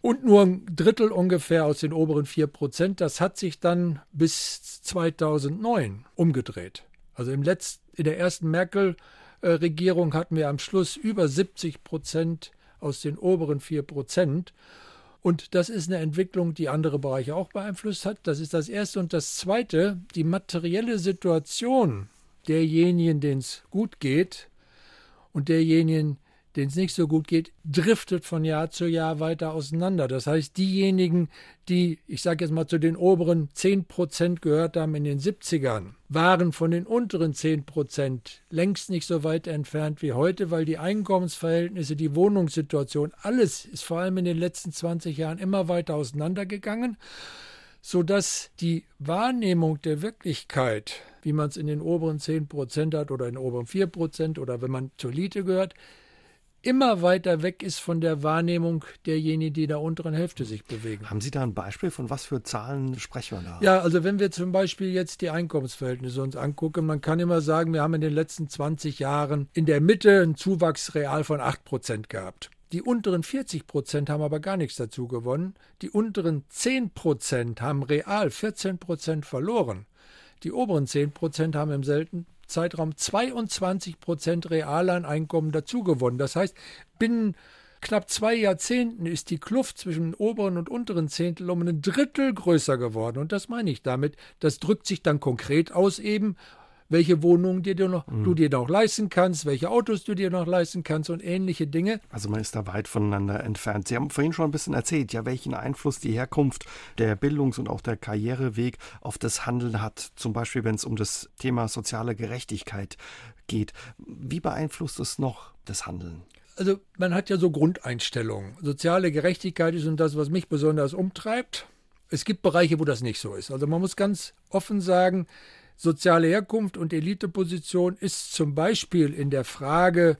Und nur ein Drittel ungefähr aus den oberen 4 Prozent. Das hat sich dann bis 2009 umgedreht. Also im letzten, in der ersten Merkel-Regierung hatten wir am Schluss über 70 Prozent aus den oberen 4 Prozent. Und das ist eine Entwicklung, die andere Bereiche auch beeinflusst hat. Das ist das Erste. Und das Zweite, die materielle Situation derjenigen, denen es gut geht und derjenigen, denen es nicht so gut geht, driftet von Jahr zu Jahr weiter auseinander. Das heißt, diejenigen, die, ich sage jetzt mal, zu den oberen 10 Prozent gehört haben in den 70ern, waren von den unteren 10 Prozent längst nicht so weit entfernt wie heute, weil die Einkommensverhältnisse, die Wohnungssituation, alles ist vor allem in den letzten 20 Jahren immer weiter auseinandergegangen sodass die Wahrnehmung der Wirklichkeit, wie man es in den oberen 10 Prozent hat oder in den oberen 4 Prozent oder wenn man zur Elite gehört, immer weiter weg ist von der Wahrnehmung derjenigen, die in der unteren Hälfte sich bewegen. Haben Sie da ein Beispiel von was für Zahlen sprechen wir da? Ja, also wenn wir zum Beispiel jetzt die Einkommensverhältnisse uns angucken, man kann immer sagen, wir haben in den letzten 20 Jahren in der Mitte einen Zuwachs real von 8 Prozent gehabt. Die unteren 40 Prozent haben aber gar nichts dazu gewonnen. Die unteren 10 Prozent haben real 14 Prozent verloren. Die oberen 10 Prozent haben im selten Zeitraum 22 Prozent real Einkommen dazugewonnen. Das heißt, binnen knapp zwei Jahrzehnten ist die Kluft zwischen oberen und unteren Zehntel um ein Drittel größer geworden. Und das meine ich damit. Das drückt sich dann konkret aus eben welche Wohnungen dir noch, mhm. du dir noch leisten kannst, welche Autos du dir noch leisten kannst und ähnliche Dinge. Also man ist da weit voneinander entfernt. Sie haben vorhin schon ein bisschen erzählt, ja, welchen Einfluss die Herkunft, der Bildungs- und auch der Karriereweg auf das Handeln hat. Zum Beispiel, wenn es um das Thema soziale Gerechtigkeit geht. Wie beeinflusst es noch das Handeln? Also man hat ja so Grundeinstellungen. Soziale Gerechtigkeit ist und das, was mich besonders umtreibt. Es gibt Bereiche, wo das nicht so ist. Also man muss ganz offen sagen, Soziale Herkunft und Eliteposition ist zum Beispiel in der Frage,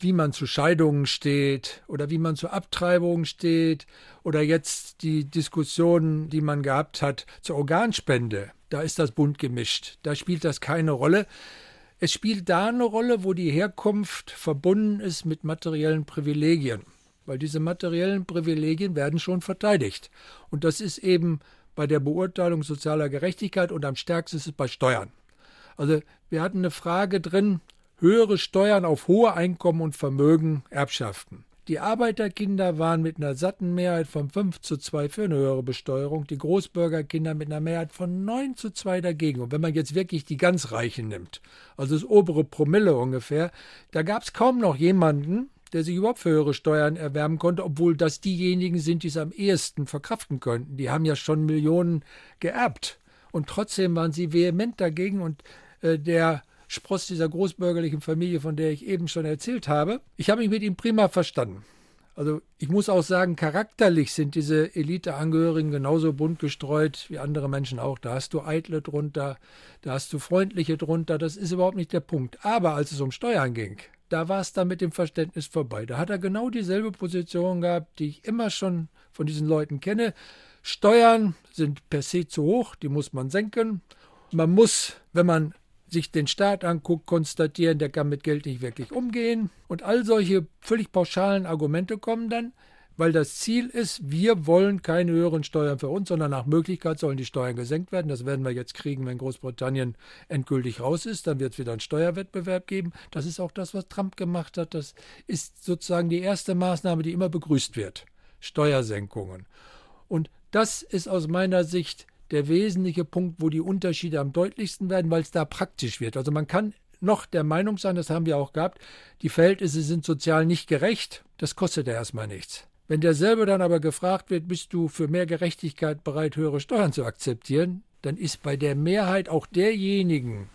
wie man zu Scheidungen steht oder wie man zu Abtreibungen steht oder jetzt die Diskussionen, die man gehabt hat zur Organspende. Da ist das bunt gemischt. Da spielt das keine Rolle. Es spielt da eine Rolle, wo die Herkunft verbunden ist mit materiellen Privilegien. Weil diese materiellen Privilegien werden schon verteidigt. Und das ist eben bei der Beurteilung sozialer Gerechtigkeit und am stärksten ist es bei Steuern. Also wir hatten eine Frage drin, höhere Steuern auf hohe Einkommen und Vermögen, Erbschaften. Die Arbeiterkinder waren mit einer satten Mehrheit von 5 zu 2 für eine höhere Besteuerung, die Großbürgerkinder mit einer Mehrheit von 9 zu 2 dagegen. Und wenn man jetzt wirklich die ganz Reichen nimmt, also das obere Promille ungefähr, da gab es kaum noch jemanden, der sich überhaupt für höhere Steuern erwerben konnte, obwohl das diejenigen sind, die es am ehesten verkraften könnten. Die haben ja schon Millionen geerbt. Und trotzdem waren sie vehement dagegen und äh, der Spross dieser großbürgerlichen Familie, von der ich eben schon erzählt habe, ich habe mich mit ihm prima verstanden. Also ich muss auch sagen, charakterlich sind diese Eliteangehörigen genauso bunt gestreut wie andere Menschen auch. Da hast du eitle drunter, da hast du freundliche drunter, das ist überhaupt nicht der Punkt. Aber als es um Steuern ging, da war es dann mit dem Verständnis vorbei. Da hat er genau dieselbe Position gehabt, die ich immer schon von diesen Leuten kenne. Steuern sind per se zu hoch, die muss man senken. Man muss, wenn man sich den Staat anguckt, konstatieren, der kann mit Geld nicht wirklich umgehen. Und all solche völlig pauschalen Argumente kommen dann weil das Ziel ist, wir wollen keine höheren Steuern für uns, sondern nach Möglichkeit sollen die Steuern gesenkt werden. Das werden wir jetzt kriegen, wenn Großbritannien endgültig raus ist. Dann wird es wieder einen Steuerwettbewerb geben. Das ist auch das, was Trump gemacht hat. Das ist sozusagen die erste Maßnahme, die immer begrüßt wird. Steuersenkungen. Und das ist aus meiner Sicht der wesentliche Punkt, wo die Unterschiede am deutlichsten werden, weil es da praktisch wird. Also man kann noch der Meinung sein, das haben wir auch gehabt, die Verhältnisse sind sozial nicht gerecht. Das kostet ja erstmal nichts. Wenn derselbe dann aber gefragt wird, bist du für mehr Gerechtigkeit bereit, höhere Steuern zu akzeptieren, dann ist bei der Mehrheit auch derjenigen,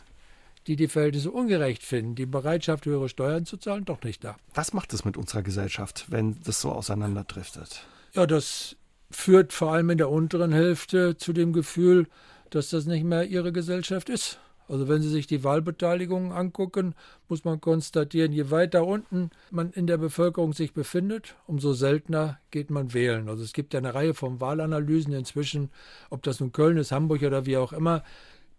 die die Verhältnisse ungerecht finden, die Bereitschaft, höhere Steuern zu zahlen, doch nicht da. Was macht es mit unserer Gesellschaft, wenn das so auseinanderdriftet? Ja, das führt vor allem in der unteren Hälfte zu dem Gefühl, dass das nicht mehr ihre Gesellschaft ist. Also wenn Sie sich die Wahlbeteiligung angucken, muss man konstatieren, je weiter unten man in der Bevölkerung sich befindet, umso seltener geht man wählen. Also es gibt eine Reihe von Wahlanalysen inzwischen, ob das nun Köln ist, Hamburg oder wie auch immer.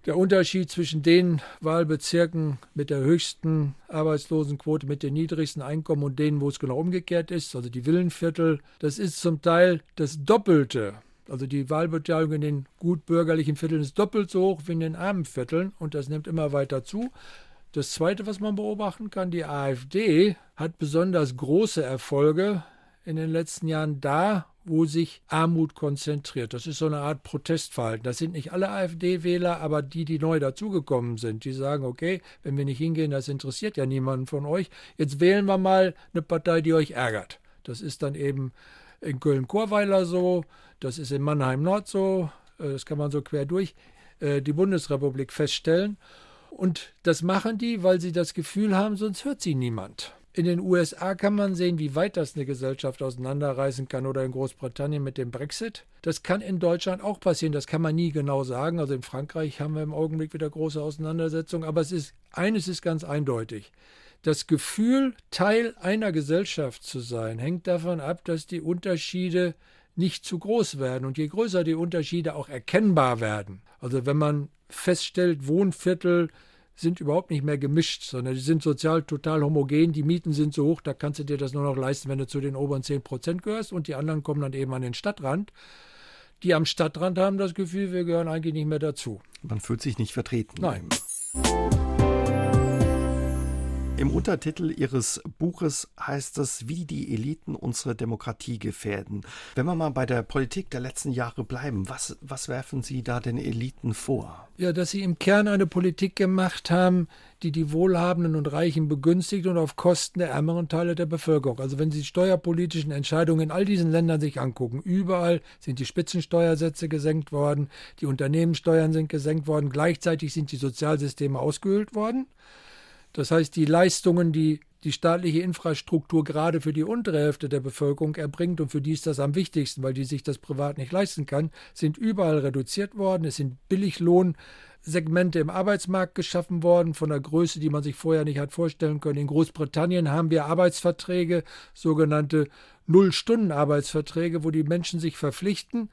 Der Unterschied zwischen den Wahlbezirken mit der höchsten Arbeitslosenquote, mit den niedrigsten Einkommen und denen, wo es genau umgekehrt ist, also die Villenviertel, das ist zum Teil das Doppelte also die Wahlbeteiligung in den gut bürgerlichen Vierteln ist doppelt so hoch wie in den armen Vierteln und das nimmt immer weiter zu. Das Zweite, was man beobachten kann, die AfD hat besonders große Erfolge in den letzten Jahren da, wo sich Armut konzentriert. Das ist so eine Art Protestverhalten. Das sind nicht alle AfD-Wähler, aber die, die neu dazugekommen sind, die sagen, okay, wenn wir nicht hingehen, das interessiert ja niemanden von euch. Jetzt wählen wir mal eine Partei, die euch ärgert. Das ist dann eben in Köln-Chorweiler so, das ist in Mannheim-Nord so, äh, das kann man so quer durch äh, die Bundesrepublik feststellen. Und das machen die, weil sie das Gefühl haben, sonst hört sie niemand. In den USA kann man sehen, wie weit das eine Gesellschaft auseinanderreißen kann oder in Großbritannien mit dem Brexit. Das kann in Deutschland auch passieren, das kann man nie genau sagen. Also in Frankreich haben wir im Augenblick wieder große Auseinandersetzungen, aber es ist eines ist ganz eindeutig. Das Gefühl, Teil einer Gesellschaft zu sein, hängt davon ab, dass die Unterschiede nicht zu groß werden und je größer die Unterschiede auch erkennbar werden. Also wenn man feststellt, Wohnviertel sind überhaupt nicht mehr gemischt, sondern die sind sozial total homogen, die Mieten sind so hoch, da kannst du dir das nur noch leisten, wenn du zu den oberen 10 Prozent gehörst und die anderen kommen dann eben an den Stadtrand. Die am Stadtrand haben das Gefühl, wir gehören eigentlich nicht mehr dazu. Man fühlt sich nicht vertreten. Nein. Im Untertitel Ihres Buches heißt es, wie die Eliten unsere Demokratie gefährden. Wenn wir mal bei der Politik der letzten Jahre bleiben, was, was werfen Sie da den Eliten vor? Ja, dass sie im Kern eine Politik gemacht haben, die die Wohlhabenden und Reichen begünstigt und auf Kosten der ärmeren Teile der Bevölkerung. Also wenn Sie die steuerpolitischen Entscheidungen in all diesen Ländern sich angucken, überall sind die Spitzensteuersätze gesenkt worden, die Unternehmenssteuern sind gesenkt worden, gleichzeitig sind die Sozialsysteme ausgehöhlt worden. Das heißt, die Leistungen, die die staatliche Infrastruktur gerade für die untere Hälfte der Bevölkerung erbringt und für die ist das am wichtigsten, weil die sich das privat nicht leisten kann, sind überall reduziert worden. Es sind Billiglohnsegmente im Arbeitsmarkt geschaffen worden von einer Größe, die man sich vorher nicht hat vorstellen können. In Großbritannien haben wir Arbeitsverträge, sogenannte Null-Stunden-Arbeitsverträge, wo die Menschen sich verpflichten,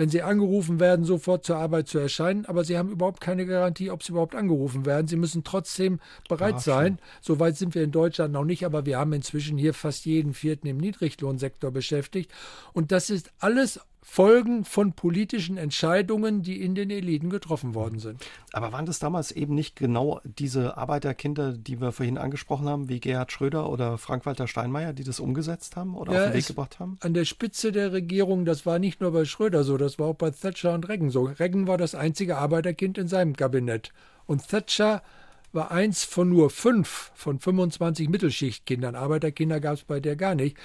wenn sie angerufen werden, sofort zur Arbeit zu erscheinen, aber sie haben überhaupt keine Garantie, ob sie überhaupt angerufen werden. Sie müssen trotzdem bereit Ach, sein. Soweit sind wir in Deutschland noch nicht, aber wir haben inzwischen hier fast jeden vierten im Niedriglohnsektor beschäftigt. Und das ist alles Folgen von politischen Entscheidungen, die in den Eliten getroffen worden sind. Aber waren das damals eben nicht genau diese Arbeiterkinder, die wir vorhin angesprochen haben, wie Gerhard Schröder oder Frank-Walter Steinmeier, die das umgesetzt haben oder ja, auf den Weg gebracht haben? An der Spitze der Regierung, das war nicht nur bei Schröder so, das war auch bei Thatcher und Reagan so. Reagan war das einzige Arbeiterkind in seinem Kabinett. Und Thatcher war eins von nur fünf von 25 Mittelschichtkindern. Arbeiterkinder gab es bei der gar nicht.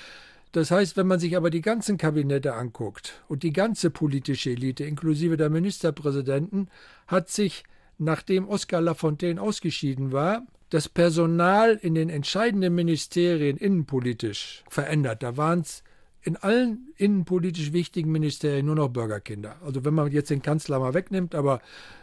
Das heißt, wenn man sich aber die ganzen Kabinette anguckt und die ganze politische Elite, inklusive der Ministerpräsidenten, hat sich, nachdem Oskar Lafontaine ausgeschieden war, das Personal in den entscheidenden Ministerien innenpolitisch verändert. Da waren es in allen innenpolitisch wichtigen Ministerien nur noch Bürgerkinder. Also wenn man jetzt den Kanzler mal wegnimmt, aber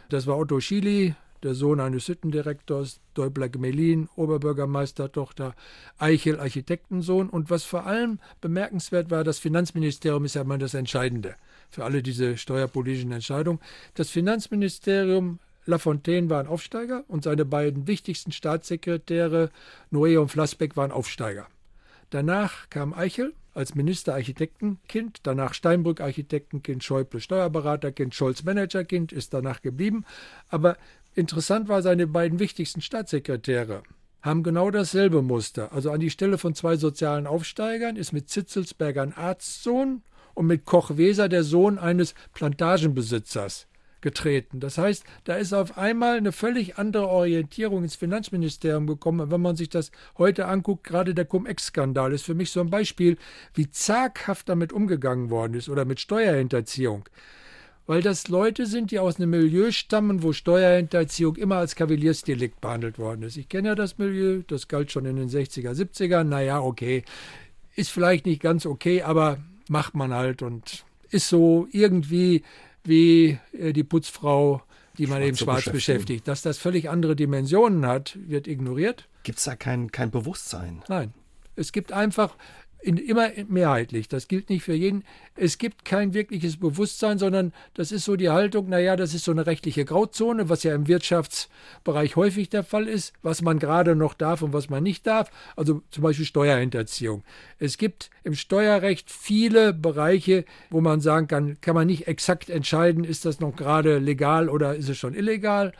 das war Otto Schily, der Sohn eines Hüttendirektors, Däubler-Gemelin, Oberbürgermeistertochter, Eichel, Architektensohn. Und was vor allem bemerkenswert war, das Finanzministerium ist ja immer das Entscheidende für alle diese steuerpolitischen Entscheidungen. Das Finanzministerium Lafontaine war ein Aufsteiger und seine beiden wichtigsten Staatssekretäre, Noé und Flassbeck, waren Aufsteiger. Danach kam Eichel als Minister Architektenkind, danach Steinbrück Architektenkind, Schäuble Steuerberaterkind, Scholz Managerkind, ist danach geblieben. Aber Interessant war, seine beiden wichtigsten Staatssekretäre haben genau dasselbe Muster. Also an die Stelle von zwei sozialen Aufsteigern ist mit Zitzelsberger ein Arztsohn und mit Koch Weser der Sohn eines Plantagenbesitzers getreten. Das heißt, da ist auf einmal eine völlig andere Orientierung ins Finanzministerium gekommen. Wenn man sich das heute anguckt, gerade der Cum-Ex-Skandal ist für mich so ein Beispiel, wie zaghaft damit umgegangen worden ist oder mit Steuerhinterziehung weil das Leute sind, die aus einem Milieu stammen, wo Steuerhinterziehung immer als Kavaliersdelikt behandelt worden ist. Ich kenne ja das Milieu, das galt schon in den 60er, 70er. Naja, okay, ist vielleicht nicht ganz okay, aber macht man halt und ist so irgendwie wie äh, die Putzfrau, die man schwarz eben schwarz beschäftigt. Dass das völlig andere Dimensionen hat, wird ignoriert. Gibt es da kein, kein Bewusstsein? Nein. Es gibt einfach in, immer mehrheitlich. Das gilt nicht für jeden. Es gibt kein wirkliches Bewusstsein, sondern das ist so die Haltung, naja, das ist so eine rechtliche Grauzone, was ja im Wirtschaftsbereich häufig der Fall ist, was man gerade noch darf und was man nicht darf. Also zum Beispiel Steuerhinterziehung. Es gibt im Steuerrecht viele Bereiche, wo man sagen kann, kann man nicht exakt entscheiden, ist das noch gerade legal oder ist es schon illegal.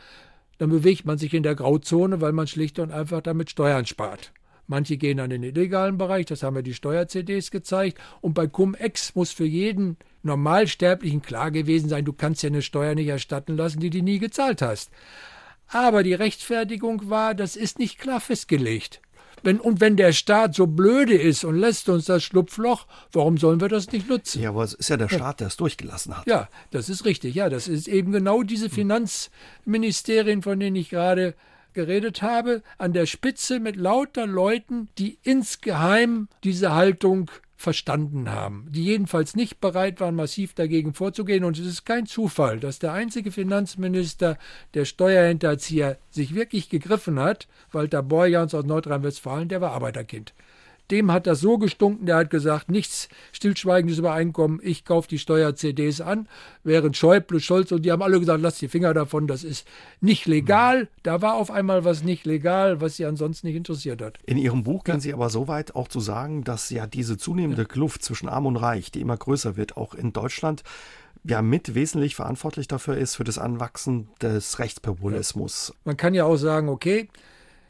Dann bewegt man sich in der Grauzone, weil man schlicht und einfach damit Steuern spart. Manche gehen an den illegalen Bereich, das haben ja die Steuer-CDs gezeigt. Und bei Cum-Ex muss für jeden Normalsterblichen klar gewesen sein, du kannst ja eine Steuer nicht erstatten lassen, die du nie gezahlt hast. Aber die Rechtfertigung war, das ist nicht klar festgelegt. Wenn, und wenn der Staat so blöde ist und lässt uns das Schlupfloch, warum sollen wir das nicht nutzen? Ja, aber es ist ja der Staat, der es durchgelassen hat. Ja, das ist richtig. Ja, das ist eben genau diese Finanzministerien, von denen ich gerade geredet habe, an der Spitze mit lauter Leuten, die insgeheim diese Haltung verstanden haben, die jedenfalls nicht bereit waren, massiv dagegen vorzugehen. Und es ist kein Zufall, dass der einzige Finanzminister, der Steuerhinterzieher sich wirklich gegriffen hat, Walter Borjans aus Nordrhein-Westfalen, der war Arbeiterkind. Dem hat das so gestunken, der hat gesagt, nichts stillschweigendes Übereinkommen, ich kaufe die Steuer-CDs an, während Schäuble, Scholz und die haben alle gesagt, lass die Finger davon, das ist nicht legal. Da war auf einmal was nicht legal, was sie ansonsten nicht interessiert hat. In Ihrem Buch gehen Sie aber so weit auch zu sagen, dass ja diese zunehmende Kluft zwischen Arm und Reich, die immer größer wird, auch in Deutschland, ja mit wesentlich verantwortlich dafür ist für das Anwachsen des Rechtspopulismus. Man kann ja auch sagen, okay,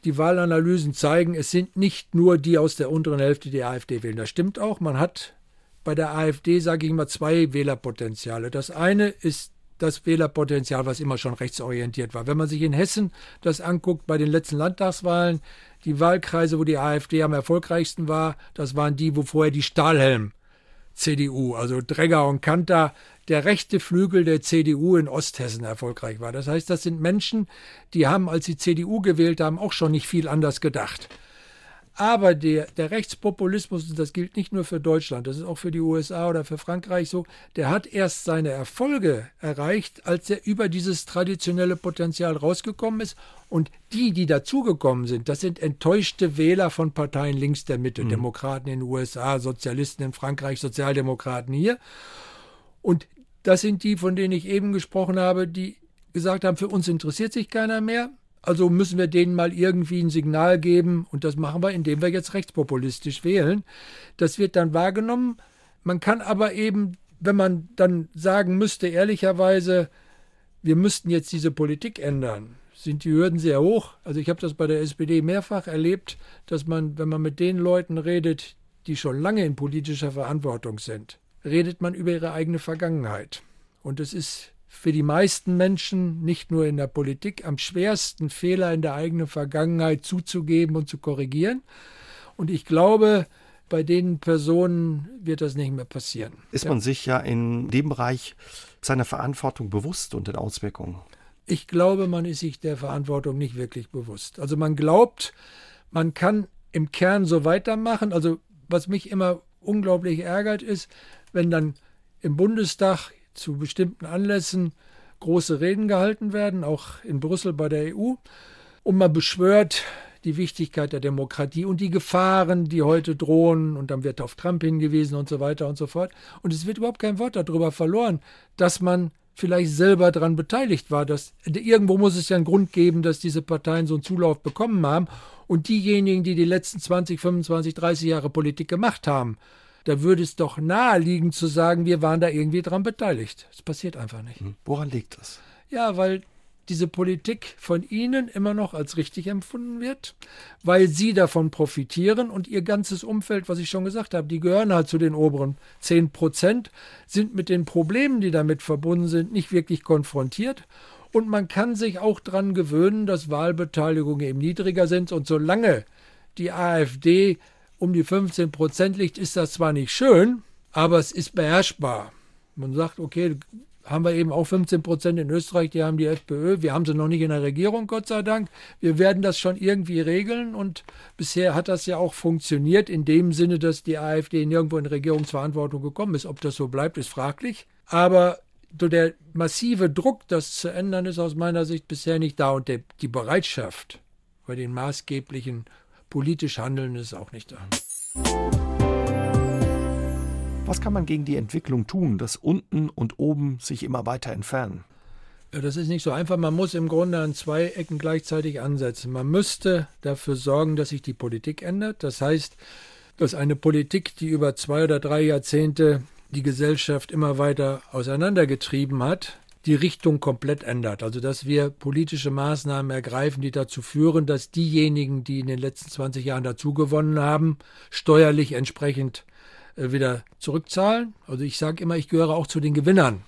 die Wahlanalysen zeigen, es sind nicht nur die aus der unteren Hälfte, die AfD wählen. Das stimmt auch. Man hat bei der AfD, sage ich mal, zwei Wählerpotenziale. Das eine ist das Wählerpotenzial, was immer schon rechtsorientiert war. Wenn man sich in Hessen das anguckt, bei den letzten Landtagswahlen, die Wahlkreise, wo die AfD am erfolgreichsten war, das waren die, wo vorher die Stahlhelm CDU, also Dregger und Kanter, der rechte Flügel der CDU in Osthessen erfolgreich war. Das heißt, das sind Menschen, die haben, als sie CDU gewählt haben, auch schon nicht viel anders gedacht. Aber der, der Rechtspopulismus, und das gilt nicht nur für Deutschland, das ist auch für die USA oder für Frankreich so, der hat erst seine Erfolge erreicht, als er über dieses traditionelle Potenzial rausgekommen ist. Und die, die dazugekommen sind, das sind enttäuschte Wähler von Parteien links der Mitte, mhm. Demokraten in den USA, Sozialisten in Frankreich, Sozialdemokraten hier. Und das sind die, von denen ich eben gesprochen habe, die gesagt haben, für uns interessiert sich keiner mehr. Also müssen wir denen mal irgendwie ein Signal geben. Und das machen wir, indem wir jetzt rechtspopulistisch wählen. Das wird dann wahrgenommen. Man kann aber eben, wenn man dann sagen müsste, ehrlicherweise, wir müssten jetzt diese Politik ändern, sind die Hürden sehr hoch. Also ich habe das bei der SPD mehrfach erlebt, dass man, wenn man mit den Leuten redet, die schon lange in politischer Verantwortung sind, redet man über ihre eigene Vergangenheit. Und es ist für die meisten Menschen, nicht nur in der Politik, am schwersten, Fehler in der eigenen Vergangenheit zuzugeben und zu korrigieren. Und ich glaube, bei den Personen wird das nicht mehr passieren. Ist man sich ja in dem Bereich seiner Verantwortung bewusst und den Auswirkungen? Ich glaube, man ist sich der Verantwortung nicht wirklich bewusst. Also man glaubt, man kann im Kern so weitermachen. Also was mich immer unglaublich ärgert ist, wenn dann im Bundestag zu bestimmten Anlässen große Reden gehalten werden, auch in Brüssel bei der EU, und man beschwört die Wichtigkeit der Demokratie und die Gefahren, die heute drohen, und dann wird auf Trump hingewiesen und so weiter und so fort. Und es wird überhaupt kein Wort darüber verloren, dass man vielleicht selber daran beteiligt war. Dass, irgendwo muss es ja einen Grund geben, dass diese Parteien so einen Zulauf bekommen haben. Und diejenigen, die die letzten 20, 25, 30 Jahre Politik gemacht haben, da würde es doch naheliegen zu sagen, wir waren da irgendwie dran beteiligt. Das passiert einfach nicht. Hm. Woran liegt das? Ja, weil diese Politik von ihnen immer noch als richtig empfunden wird, weil sie davon profitieren und ihr ganzes Umfeld, was ich schon gesagt habe, die gehören halt zu den oberen 10 Prozent, sind mit den Problemen, die damit verbunden sind, nicht wirklich konfrontiert. Und man kann sich auch daran gewöhnen, dass Wahlbeteiligungen eben niedriger sind. Und solange die AfD um die 15 Prozent liegt, ist das zwar nicht schön, aber es ist beherrschbar. Man sagt, okay, haben wir eben auch 15 Prozent in Österreich, die haben die FPÖ. Wir haben sie noch nicht in der Regierung, Gott sei Dank. Wir werden das schon irgendwie regeln und bisher hat das ja auch funktioniert in dem Sinne, dass die AfD nirgendwo in Regierungsverantwortung gekommen ist. Ob das so bleibt, ist fraglich. Aber der massive Druck, das zu ändern, ist aus meiner Sicht bisher nicht da und der, die Bereitschaft bei den maßgeblichen politisch Handeln ist auch nicht da. Was kann man gegen die Entwicklung tun, dass unten und oben sich immer weiter entfernen? Ja, das ist nicht so einfach. Man muss im Grunde an zwei Ecken gleichzeitig ansetzen. Man müsste dafür sorgen, dass sich die Politik ändert. Das heißt, dass eine Politik, die über zwei oder drei Jahrzehnte die Gesellschaft immer weiter auseinandergetrieben hat, die Richtung komplett ändert. Also dass wir politische Maßnahmen ergreifen, die dazu führen, dass diejenigen, die in den letzten 20 Jahren dazugewonnen haben, steuerlich entsprechend äh, wieder zurückzahlen. Also ich sage immer, ich gehöre auch zu den Gewinnern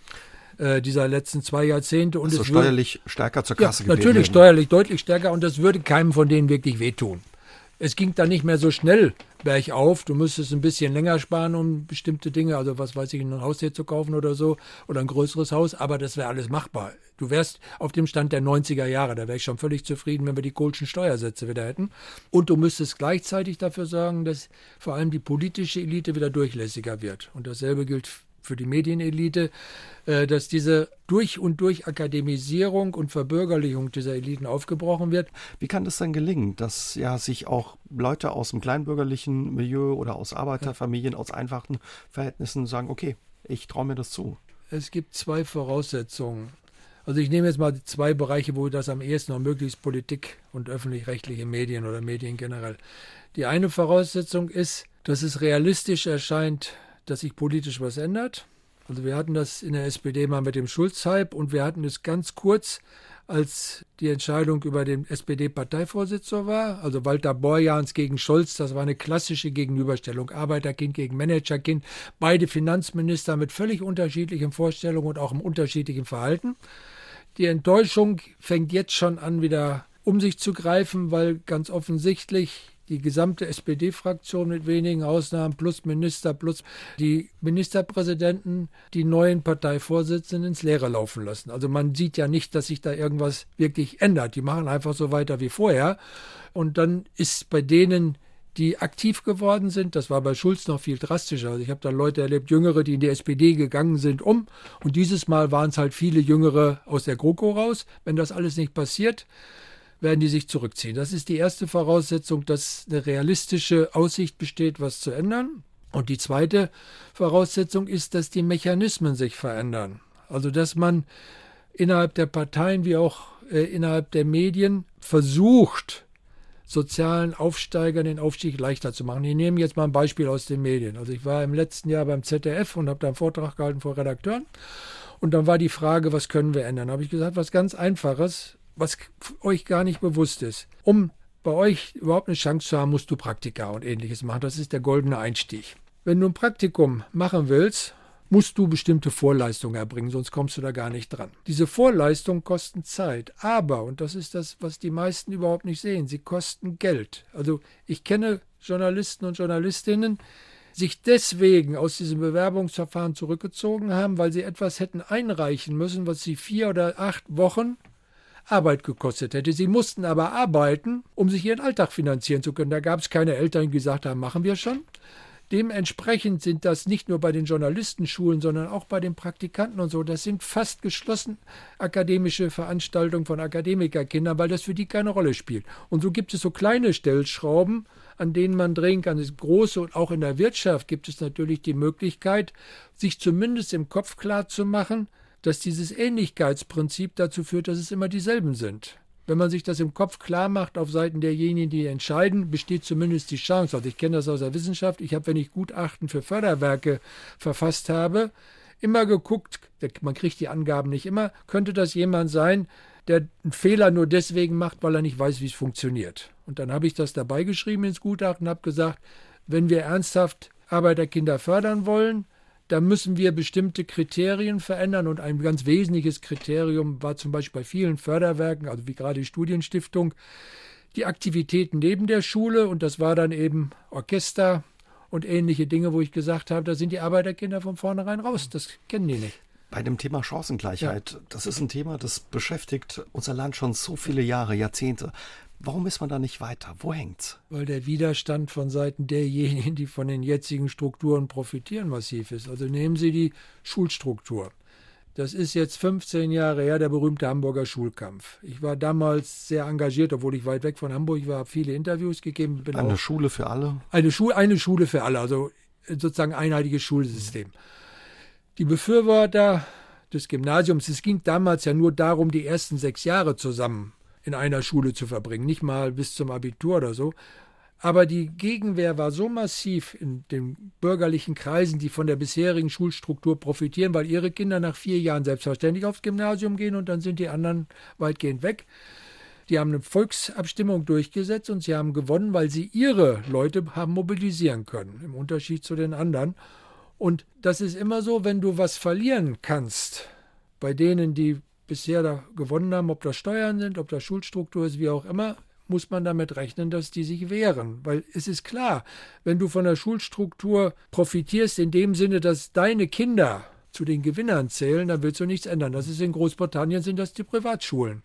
äh, dieser letzten zwei Jahrzehnte. Und also steuerlich würde, stärker zur Kasse ja, Natürlich steuerlich deutlich stärker und das würde keinem von denen wirklich wehtun. Es ging dann nicht mehr so schnell bergauf. Du müsstest ein bisschen länger sparen, um bestimmte Dinge, also was weiß ich, ein Haus hier zu kaufen oder so, oder ein größeres Haus, aber das wäre alles machbar. Du wärst auf dem Stand der 90er Jahre, da wäre ich schon völlig zufrieden, wenn wir die Kohlschen Steuersätze wieder hätten. Und du müsstest gleichzeitig dafür sorgen, dass vor allem die politische Elite wieder durchlässiger wird. Und dasselbe gilt für die Medienelite, äh, dass diese durch und durch Akademisierung und Verbürgerlichung dieser Eliten aufgebrochen wird. Wie kann das denn gelingen, dass ja sich auch Leute aus dem kleinbürgerlichen Milieu oder aus Arbeiterfamilien, aus einfachen Verhältnissen sagen, okay, ich traue mir das zu? Es gibt zwei Voraussetzungen. Also ich nehme jetzt mal zwei Bereiche, wo das am ehesten noch möglich ist, Politik und öffentlich-rechtliche Medien oder Medien generell. Die eine Voraussetzung ist, dass es realistisch erscheint, dass sich politisch was ändert. Also wir hatten das in der SPD mal mit dem Schulz-Hype und wir hatten es ganz kurz, als die Entscheidung über den SPD-Parteivorsitzender war, also Walter Borjans gegen Scholz, das war eine klassische Gegenüberstellung, Arbeiterkind gegen Managerkind, beide Finanzminister mit völlig unterschiedlichen Vorstellungen und auch im unterschiedlichen Verhalten. Die Enttäuschung fängt jetzt schon an, wieder um sich zu greifen, weil ganz offensichtlich die gesamte SPD-Fraktion mit wenigen Ausnahmen plus Minister plus die Ministerpräsidenten die neuen Parteivorsitzenden ins Leere laufen lassen. Also man sieht ja nicht, dass sich da irgendwas wirklich ändert. Die machen einfach so weiter wie vorher. Und dann ist bei denen, die aktiv geworden sind, das war bei Schulz noch viel drastischer. Also ich habe da Leute erlebt, Jüngere, die in die SPD gegangen sind, um. Und dieses Mal waren es halt viele Jüngere aus der GroKo raus. Wenn das alles nicht passiert, werden die sich zurückziehen. Das ist die erste Voraussetzung, dass eine realistische Aussicht besteht, was zu ändern. Und die zweite Voraussetzung ist, dass die Mechanismen sich verändern. Also dass man innerhalb der Parteien wie auch äh, innerhalb der Medien versucht, sozialen Aufsteigern den Aufstieg leichter zu machen. Ich nehme jetzt mal ein Beispiel aus den Medien. Also ich war im letzten Jahr beim ZDF und habe da einen Vortrag gehalten vor Redakteuren. Und dann war die Frage, was können wir ändern? Da habe ich gesagt, was ganz Einfaches was euch gar nicht bewusst ist. Um bei euch überhaupt eine Chance zu haben, musst du Praktika und ähnliches machen. Das ist der goldene Einstieg. Wenn du ein Praktikum machen willst, musst du bestimmte Vorleistungen erbringen, sonst kommst du da gar nicht dran. Diese Vorleistungen kosten Zeit, aber, und das ist das, was die meisten überhaupt nicht sehen, sie kosten Geld. Also ich kenne Journalisten und Journalistinnen, sich deswegen aus diesem Bewerbungsverfahren zurückgezogen haben, weil sie etwas hätten einreichen müssen, was sie vier oder acht Wochen Arbeit gekostet hätte. Sie mussten aber arbeiten, um sich ihren Alltag finanzieren zu können. Da gab es keine Eltern, die gesagt haben, machen wir schon. Dementsprechend sind das nicht nur bei den Journalistenschulen, sondern auch bei den Praktikanten und so. Das sind fast geschlossen akademische Veranstaltungen von Akademikerkindern, weil das für die keine Rolle spielt. Und so gibt es so kleine Stellschrauben, an denen man drehen kann. Das große und auch in der Wirtschaft gibt es natürlich die Möglichkeit, sich zumindest im Kopf klar zu machen, dass dieses Ähnlichkeitsprinzip dazu führt, dass es immer dieselben sind. Wenn man sich das im Kopf klar macht auf Seiten derjenigen, die entscheiden, besteht zumindest die Chance. Also ich kenne das aus der Wissenschaft. Ich habe, wenn ich Gutachten für Förderwerke verfasst habe, immer geguckt, man kriegt die Angaben nicht immer, könnte das jemand sein, der einen Fehler nur deswegen macht, weil er nicht weiß, wie es funktioniert. Und dann habe ich das dabei geschrieben ins Gutachten habe gesagt, wenn wir ernsthaft Arbeiterkinder fördern wollen, dann müssen wir bestimmte Kriterien verändern. Und ein ganz wesentliches Kriterium war zum Beispiel bei vielen Förderwerken, also wie gerade die Studienstiftung, die Aktivitäten neben der Schule. Und das war dann eben Orchester und ähnliche Dinge, wo ich gesagt habe, da sind die Arbeiterkinder von vornherein raus. Das kennen die nicht. Bei dem Thema Chancengleichheit, ja. das ist ein Thema, das beschäftigt unser Land schon so viele Jahre, Jahrzehnte. Warum ist man da nicht weiter? Wo hängt's? Weil der Widerstand von Seiten derjenigen, die von den jetzigen Strukturen profitieren, massiv ist. Also nehmen Sie die Schulstruktur. Das ist jetzt 15 Jahre her, der berühmte Hamburger Schulkampf. Ich war damals sehr engagiert, obwohl ich weit weg von Hamburg war, habe viele Interviews gegeben. eine Schule für alle? Eine, Schu eine Schule für alle, also sozusagen einheitliches Schulsystem. Die Befürworter des Gymnasiums, es ging damals ja nur darum, die ersten sechs Jahre zusammen in einer Schule zu verbringen, nicht mal bis zum Abitur oder so. Aber die Gegenwehr war so massiv in den bürgerlichen Kreisen, die von der bisherigen Schulstruktur profitieren, weil ihre Kinder nach vier Jahren selbstverständlich aufs Gymnasium gehen und dann sind die anderen weitgehend weg. Die haben eine Volksabstimmung durchgesetzt und sie haben gewonnen, weil sie ihre Leute haben mobilisieren können, im Unterschied zu den anderen. Und das ist immer so, wenn du was verlieren kannst, bei denen, die bisher da gewonnen haben, ob das Steuern sind, ob das Schulstruktur ist, wie auch immer, muss man damit rechnen, dass die sich wehren. Weil es ist klar, wenn du von der Schulstruktur profitierst, in dem Sinne, dass deine Kinder zu den Gewinnern zählen, dann willst du nichts ändern. Das ist in Großbritannien, sind das die Privatschulen.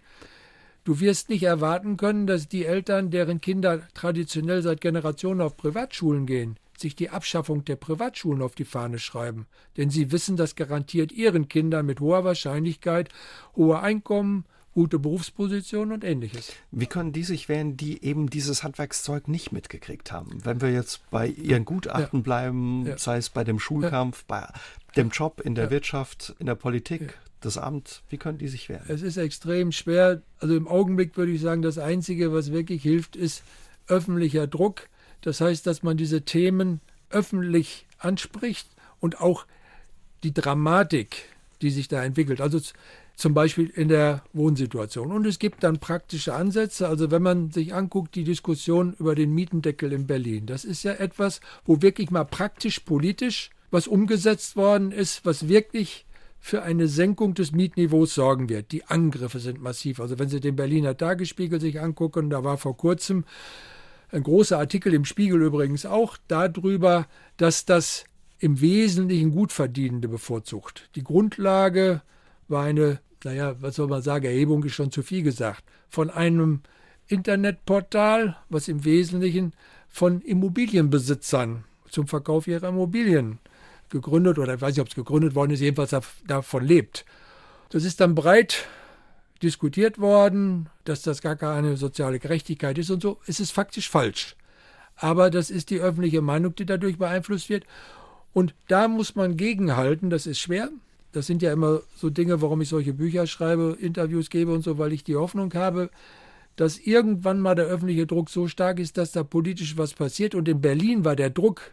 Du wirst nicht erwarten können, dass die Eltern, deren Kinder traditionell seit Generationen auf Privatschulen gehen, sich die Abschaffung der Privatschulen auf die Fahne schreiben, denn sie wissen, das garantiert ihren Kindern mit hoher Wahrscheinlichkeit hohe Einkommen, gute Berufsposition und ähnliches. Wie können die sich wehren, die eben dieses Handwerkszeug nicht mitgekriegt haben? Wenn wir jetzt bei ihren Gutachten ja. bleiben, ja. sei es bei dem Schulkampf, ja. bei dem Job in der Wirtschaft, in der Politik, das Amt, wie können die sich wehren? Es ist extrem schwer. Also im Augenblick würde ich sagen, das Einzige, was wirklich hilft, ist öffentlicher Druck. Das heißt, dass man diese Themen öffentlich anspricht und auch die Dramatik, die sich da entwickelt. Also zum Beispiel in der Wohnsituation. Und es gibt dann praktische Ansätze. Also wenn man sich anguckt, die Diskussion über den Mietendeckel in Berlin, das ist ja etwas, wo wirklich mal praktisch politisch was umgesetzt worden ist, was wirklich für eine Senkung des Mietniveaus sorgen wird. Die Angriffe sind massiv. Also wenn Sie den Berliner Tagesspiegel sich angucken, da war vor kurzem ein großer Artikel im Spiegel übrigens auch darüber, dass das im Wesentlichen Gutverdienende bevorzugt. Die Grundlage war eine, naja, was soll man sagen, Erhebung ist schon zu viel gesagt, von einem Internetportal, was im Wesentlichen von Immobilienbesitzern zum Verkauf ihrer Immobilien gegründet oder ich weiß nicht, ob es gegründet worden ist, jedenfalls davon lebt. Das ist dann breit diskutiert worden, dass das gar keine soziale Gerechtigkeit ist und so. Es ist faktisch falsch. Aber das ist die öffentliche Meinung, die dadurch beeinflusst wird. Und da muss man gegenhalten. Das ist schwer. Das sind ja immer so Dinge, warum ich solche Bücher schreibe, Interviews gebe und so, weil ich die Hoffnung habe, dass irgendwann mal der öffentliche Druck so stark ist, dass da politisch was passiert. Und in Berlin war der Druck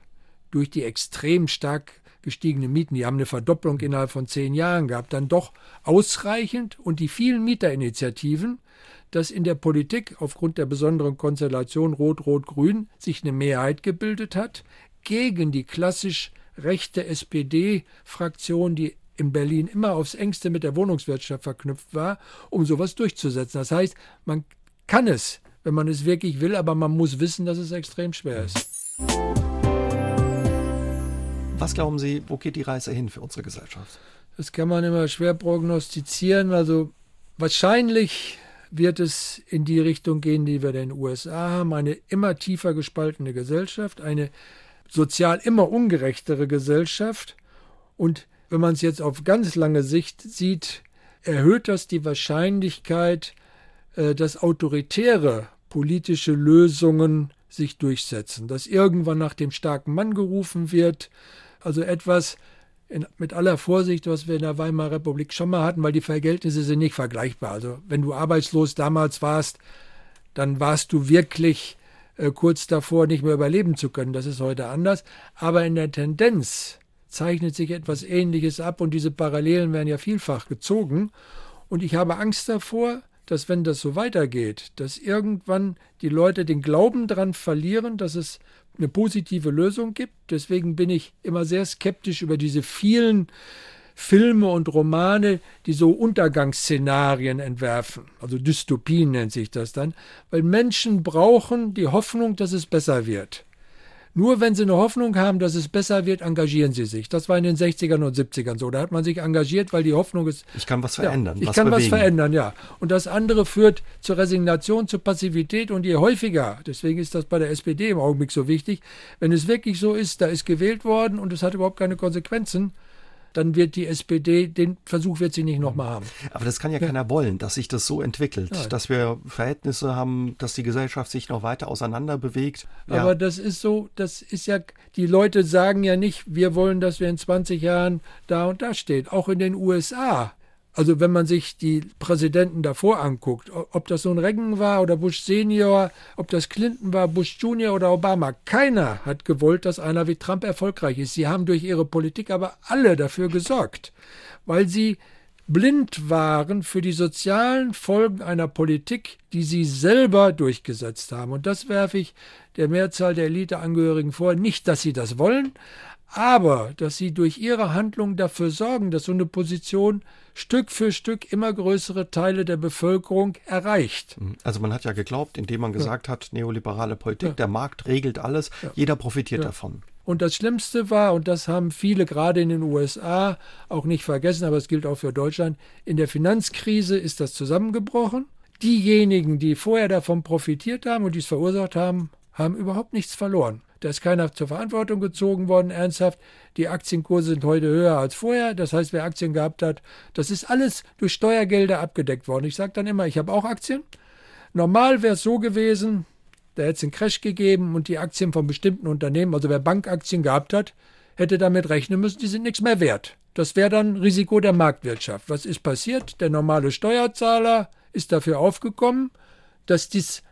durch die extrem stark gestiegene Mieten, die haben eine Verdopplung innerhalb von zehn Jahren gehabt, dann doch ausreichend und die vielen Mieterinitiativen, dass in der Politik aufgrund der besonderen Konstellation Rot-Rot-Grün sich eine Mehrheit gebildet hat gegen die klassisch rechte SPD-Fraktion, die in Berlin immer aufs engste mit der Wohnungswirtschaft verknüpft war, um sowas durchzusetzen. Das heißt, man kann es, wenn man es wirklich will, aber man muss wissen, dass es extrem schwer ist. Was glauben Sie, wo geht die Reise hin für unsere Gesellschaft? Das kann man immer schwer prognostizieren. Also wahrscheinlich wird es in die Richtung gehen, die wir in den USA haben. Eine immer tiefer gespaltene Gesellschaft, eine sozial immer ungerechtere Gesellschaft. Und wenn man es jetzt auf ganz lange Sicht sieht, erhöht das die Wahrscheinlichkeit, äh, dass autoritäre politische Lösungen sich durchsetzen, dass irgendwann nach dem starken Mann gerufen wird, also etwas in, mit aller Vorsicht, was wir in der Weimarer Republik schon mal hatten, weil die Verhältnisse sind nicht vergleichbar. Also wenn du arbeitslos damals warst, dann warst du wirklich äh, kurz davor, nicht mehr überleben zu können. Das ist heute anders. Aber in der Tendenz zeichnet sich etwas Ähnliches ab und diese Parallelen werden ja vielfach gezogen. Und ich habe Angst davor, dass wenn das so weitergeht, dass irgendwann die Leute den Glauben daran verlieren, dass es eine positive Lösung gibt. Deswegen bin ich immer sehr skeptisch über diese vielen Filme und Romane, die so Untergangsszenarien entwerfen. Also Dystopien nennt sich das dann, weil Menschen brauchen die Hoffnung, dass es besser wird. Nur wenn sie eine Hoffnung haben, dass es besser wird, engagieren sie sich. Das war in den 60ern und 70ern so. Da hat man sich engagiert, weil die Hoffnung ist. Ich kann was verändern. Ja, ich was kann bewegen. was verändern, ja. Und das andere führt zur Resignation, zur Passivität. Und je häufiger, deswegen ist das bei der SPD im Augenblick so wichtig, wenn es wirklich so ist, da ist gewählt worden und es hat überhaupt keine Konsequenzen, dann wird die SPD, den Versuch wird sie nicht nochmal haben. Aber das kann ja, ja, keiner wollen, dass sich das so entwickelt, ja. dass wir Verhältnisse haben, dass die Gesellschaft sich noch weiter auseinander bewegt. Ja. Aber das ist so, das ist ja, die Leute sagen ja nicht, wir wollen, dass wir in 20 Jahren da und da stehen. Auch in den USA also wenn man sich die Präsidenten davor anguckt, ob das ein Reagan war oder Bush Senior, ob das Clinton war, Bush Junior oder Obama, keiner hat gewollt, dass einer wie Trump erfolgreich ist. Sie haben durch ihre Politik aber alle dafür gesorgt, weil sie blind waren für die sozialen Folgen einer Politik, die sie selber durchgesetzt haben. Und das werfe ich der Mehrzahl der Eliteangehörigen vor. Nicht, dass sie das wollen, aber dass sie durch ihre Handlung dafür sorgen, dass so eine Position Stück für Stück immer größere Teile der Bevölkerung erreicht. Mhm. Also man hat ja geglaubt, indem man gesagt ja. hat, neoliberale Politik, ja. der Markt regelt alles, ja. jeder profitiert davon. Und das Schlimmste war, und das haben viele gerade in den USA auch nicht vergessen, aber es gilt auch für Deutschland, in der Finanzkrise ist das zusammengebrochen. Diejenigen, die vorher davon profitiert haben und dies verursacht haben, haben überhaupt nichts verloren. Da ist keiner zur Verantwortung gezogen worden, ernsthaft. Die Aktienkurse sind heute höher als vorher. Das heißt, wer Aktien gehabt hat, das ist alles durch Steuergelder abgedeckt worden. Ich sage dann immer, ich habe auch Aktien. Normal wäre es so gewesen, da hätte es einen Crash gegeben und die Aktien von bestimmten Unternehmen, also wer Bankaktien gehabt hat, hätte damit rechnen müssen, die sind nichts mehr wert. Das wäre dann Risiko der Marktwirtschaft. Was ist passiert? Der normale Steuerzahler ist dafür aufgekommen, dass dies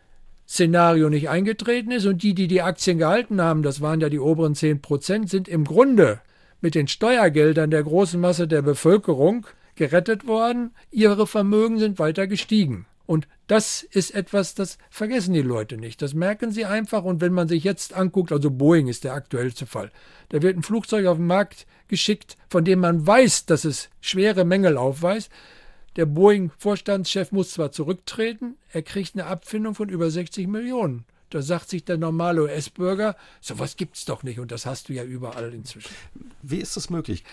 Szenario nicht eingetreten ist und die, die die Aktien gehalten haben, das waren ja die oberen 10 Prozent, sind im Grunde mit den Steuergeldern der großen Masse der Bevölkerung gerettet worden. Ihre Vermögen sind weiter gestiegen. Und das ist etwas, das vergessen die Leute nicht. Das merken sie einfach. Und wenn man sich jetzt anguckt, also Boeing ist der aktuellste Fall, da wird ein Flugzeug auf den Markt geschickt, von dem man weiß, dass es schwere Mängel aufweist. Der Boeing-Vorstandschef muss zwar zurücktreten, er kriegt eine Abfindung von über 60 Millionen. Da sagt sich der normale US-Bürger, sowas gibt's doch nicht und das hast du ja überall inzwischen. Wie ist das möglich?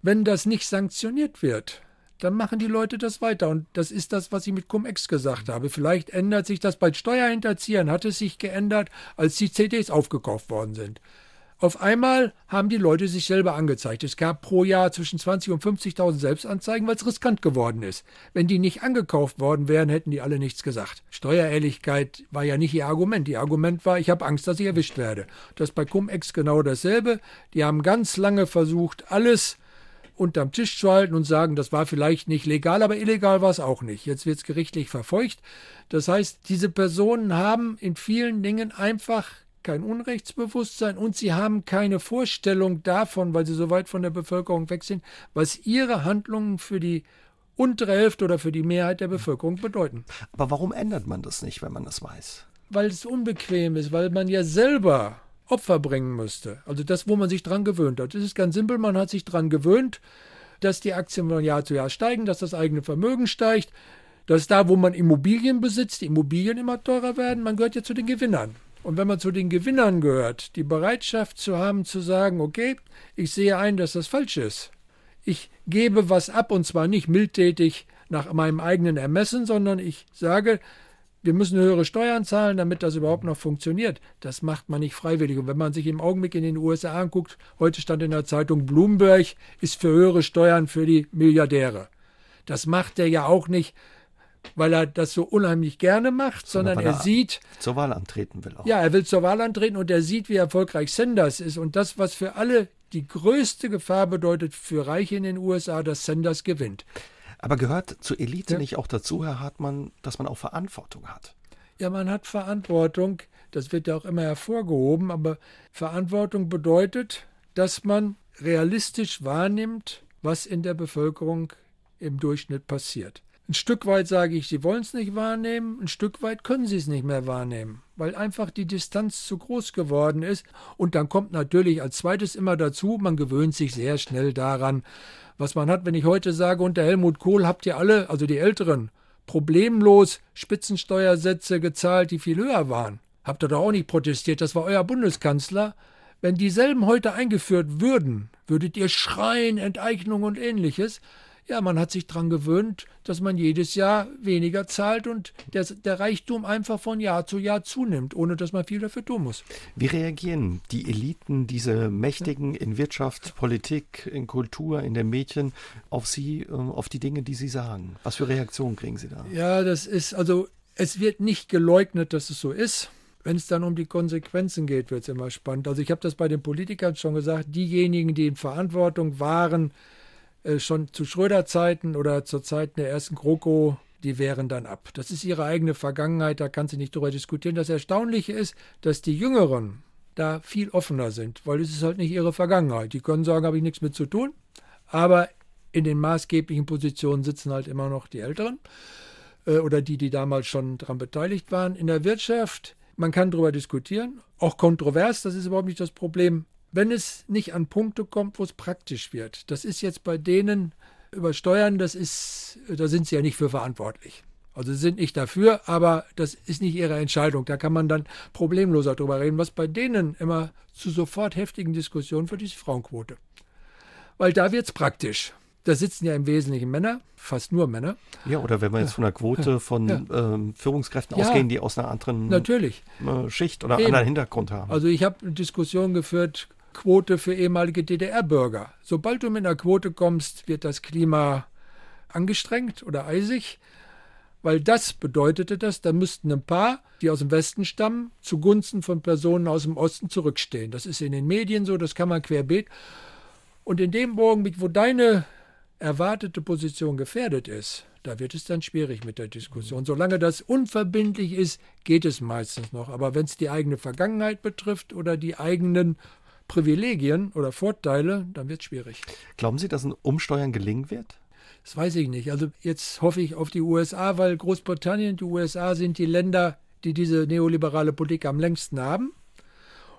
Wenn das nicht sanktioniert wird, dann machen die Leute das weiter. Und das ist das, was ich mit Cum-Ex gesagt habe. Vielleicht ändert sich das bei Steuerhinterziehern, hat es sich geändert, als die CDs aufgekauft worden sind. Auf einmal haben die Leute sich selber angezeigt. Es gab pro Jahr zwischen 20 und 50.000 Selbstanzeigen, weil es riskant geworden ist. Wenn die nicht angekauft worden wären, hätten die alle nichts gesagt. Steuerehrlichkeit war ja nicht ihr Argument. Ihr Argument war, ich habe Angst, dass ich erwischt werde. Das ist bei Cum-Ex genau dasselbe. Die haben ganz lange versucht, alles unterm Tisch zu halten und sagen, das war vielleicht nicht legal, aber illegal war es auch nicht. Jetzt wird es gerichtlich verfolgt. Das heißt, diese Personen haben in vielen Dingen einfach kein Unrechtsbewusstsein und sie haben keine Vorstellung davon, weil sie so weit von der Bevölkerung weg sind, was ihre Handlungen für die untere Hälfte oder für die Mehrheit der Bevölkerung bedeuten. Aber warum ändert man das nicht, wenn man das weiß? Weil es unbequem ist, weil man ja selber Opfer bringen müsste. Also das, wo man sich dran gewöhnt hat. Das ist ganz simpel, man hat sich dran gewöhnt, dass die Aktien von Jahr zu Jahr steigen, dass das eigene Vermögen steigt, dass da, wo man Immobilien besitzt, die Immobilien immer teurer werden. Man gehört ja zu den Gewinnern. Und wenn man zu den Gewinnern gehört, die Bereitschaft zu haben, zu sagen, okay, ich sehe ein, dass das falsch ist. Ich gebe was ab und zwar nicht mildtätig nach meinem eigenen Ermessen, sondern ich sage, wir müssen höhere Steuern zahlen, damit das überhaupt noch funktioniert. Das macht man nicht freiwillig. Und wenn man sich im Augenblick in den USA anguckt, heute stand in der Zeitung, Bloomberg ist für höhere Steuern für die Milliardäre. Das macht er ja auch nicht, weil er das so unheimlich gerne macht, sondern, sondern er, er sieht. Zur Wahl antreten will auch. Ja, er will zur Wahl antreten und er sieht, wie erfolgreich Sanders ist. Und das, was für alle die größte Gefahr bedeutet für Reiche in den USA, dass Sanders gewinnt. Aber gehört zur Elite ja. nicht auch dazu, Herr Hartmann, dass man auch Verantwortung hat? Ja, man hat Verantwortung. Das wird ja auch immer hervorgehoben. Aber Verantwortung bedeutet, dass man realistisch wahrnimmt, was in der Bevölkerung im Durchschnitt passiert. Ein Stück weit sage ich, sie wollen es nicht wahrnehmen, ein Stück weit können sie es nicht mehr wahrnehmen, weil einfach die Distanz zu groß geworden ist. Und dann kommt natürlich als zweites immer dazu, man gewöhnt sich sehr schnell daran, was man hat. Wenn ich heute sage, unter Helmut Kohl habt ihr alle, also die Älteren, problemlos Spitzensteuersätze gezahlt, die viel höher waren. Habt ihr doch auch nicht protestiert, das war euer Bundeskanzler. Wenn dieselben heute eingeführt würden, würdet ihr schreien, Enteignung und ähnliches. Ja, man hat sich daran gewöhnt, dass man jedes Jahr weniger zahlt und der, der, Reichtum einfach von Jahr zu Jahr zunimmt, ohne dass man viel dafür tun muss. Wie reagieren die Eliten, diese Mächtigen in Wirtschaft, Politik, in Kultur, in den Mädchen auf Sie, ähm, auf die Dinge, die Sie sagen? Was für Reaktionen kriegen Sie da? Ja, das ist, also es wird nicht geleugnet, dass es so ist. Wenn es dann um die Konsequenzen geht, wird es immer spannend. Also ich habe das bei den Politikern schon gesagt, diejenigen, die in Verantwortung waren, äh, schon zu Schröder-Zeiten oder zur Zeit der ersten GroKo, die wären dann ab. Das ist ihre eigene Vergangenheit, da kann sie nicht drüber diskutieren. Das Erstaunliche ist, dass die Jüngeren da viel offener sind, weil es ist halt nicht ihre Vergangenheit. Die können sagen, habe ich nichts mit zu tun, aber in den maßgeblichen Positionen sitzen halt immer noch die Älteren äh, oder die, die damals schon daran beteiligt waren. In der Wirtschaft, man kann darüber diskutieren, auch kontrovers, das ist überhaupt nicht das Problem wenn es nicht an Punkte kommt, wo es praktisch wird. Das ist jetzt bei denen über Steuern, das ist, da sind sie ja nicht für verantwortlich. Also sie sind nicht dafür, aber das ist nicht ihre Entscheidung. Da kann man dann problemloser drüber reden. Was bei denen immer zu sofort heftigen Diskussionen führt, ist die Frauenquote. Weil da wird es praktisch. Da sitzen ja im Wesentlichen Männer, fast nur Männer. Ja, oder wenn wir jetzt von einer Quote von ja. ähm, Führungskräften ja, ausgehen, die aus einer anderen. Äh, Schicht oder Eben. anderen Hintergrund haben. Also ich habe eine Diskussion geführt, Quote für ehemalige DDR-Bürger. Sobald du mit einer Quote kommst, wird das Klima angestrengt oder eisig, weil das bedeutete das, da müssten ein paar, die aus dem Westen stammen, zugunsten von Personen aus dem Osten zurückstehen. Das ist in den Medien so, das kann man querbeet. Und in dem Augenblick, wo deine erwartete Position gefährdet ist, da wird es dann schwierig mit der Diskussion. Solange das unverbindlich ist, geht es meistens noch. Aber wenn es die eigene Vergangenheit betrifft oder die eigenen Privilegien oder Vorteile, dann wird es schwierig. Glauben Sie, dass ein Umsteuern gelingen wird? Das weiß ich nicht. Also jetzt hoffe ich auf die USA, weil Großbritannien und die USA sind die Länder, die diese neoliberale Politik am längsten haben.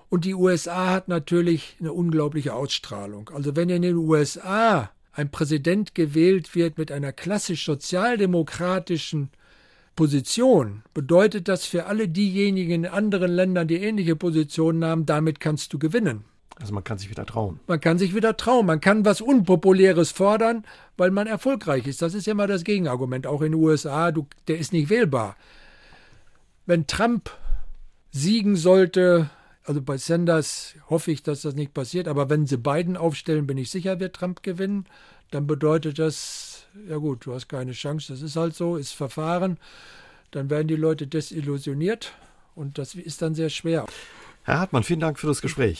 Und die USA hat natürlich eine unglaubliche Ausstrahlung. Also wenn in den USA ein Präsident gewählt wird mit einer klassisch sozialdemokratischen Position, bedeutet das für alle diejenigen in anderen Ländern, die ähnliche Positionen haben, damit kannst du gewinnen. Also man kann sich wieder trauen. Man kann sich wieder trauen. Man kann was Unpopuläres fordern, weil man erfolgreich ist. Das ist ja mal das Gegenargument. Auch in den USA, du, der ist nicht wählbar. Wenn Trump siegen sollte, also bei Sanders hoffe ich, dass das nicht passiert, aber wenn sie beiden aufstellen, bin ich sicher, wird Trump gewinnen. Dann bedeutet das, ja gut, du hast keine Chance, das ist halt so, ist Verfahren. Dann werden die Leute desillusioniert und das ist dann sehr schwer. Herr Hartmann, vielen Dank für das Gespräch.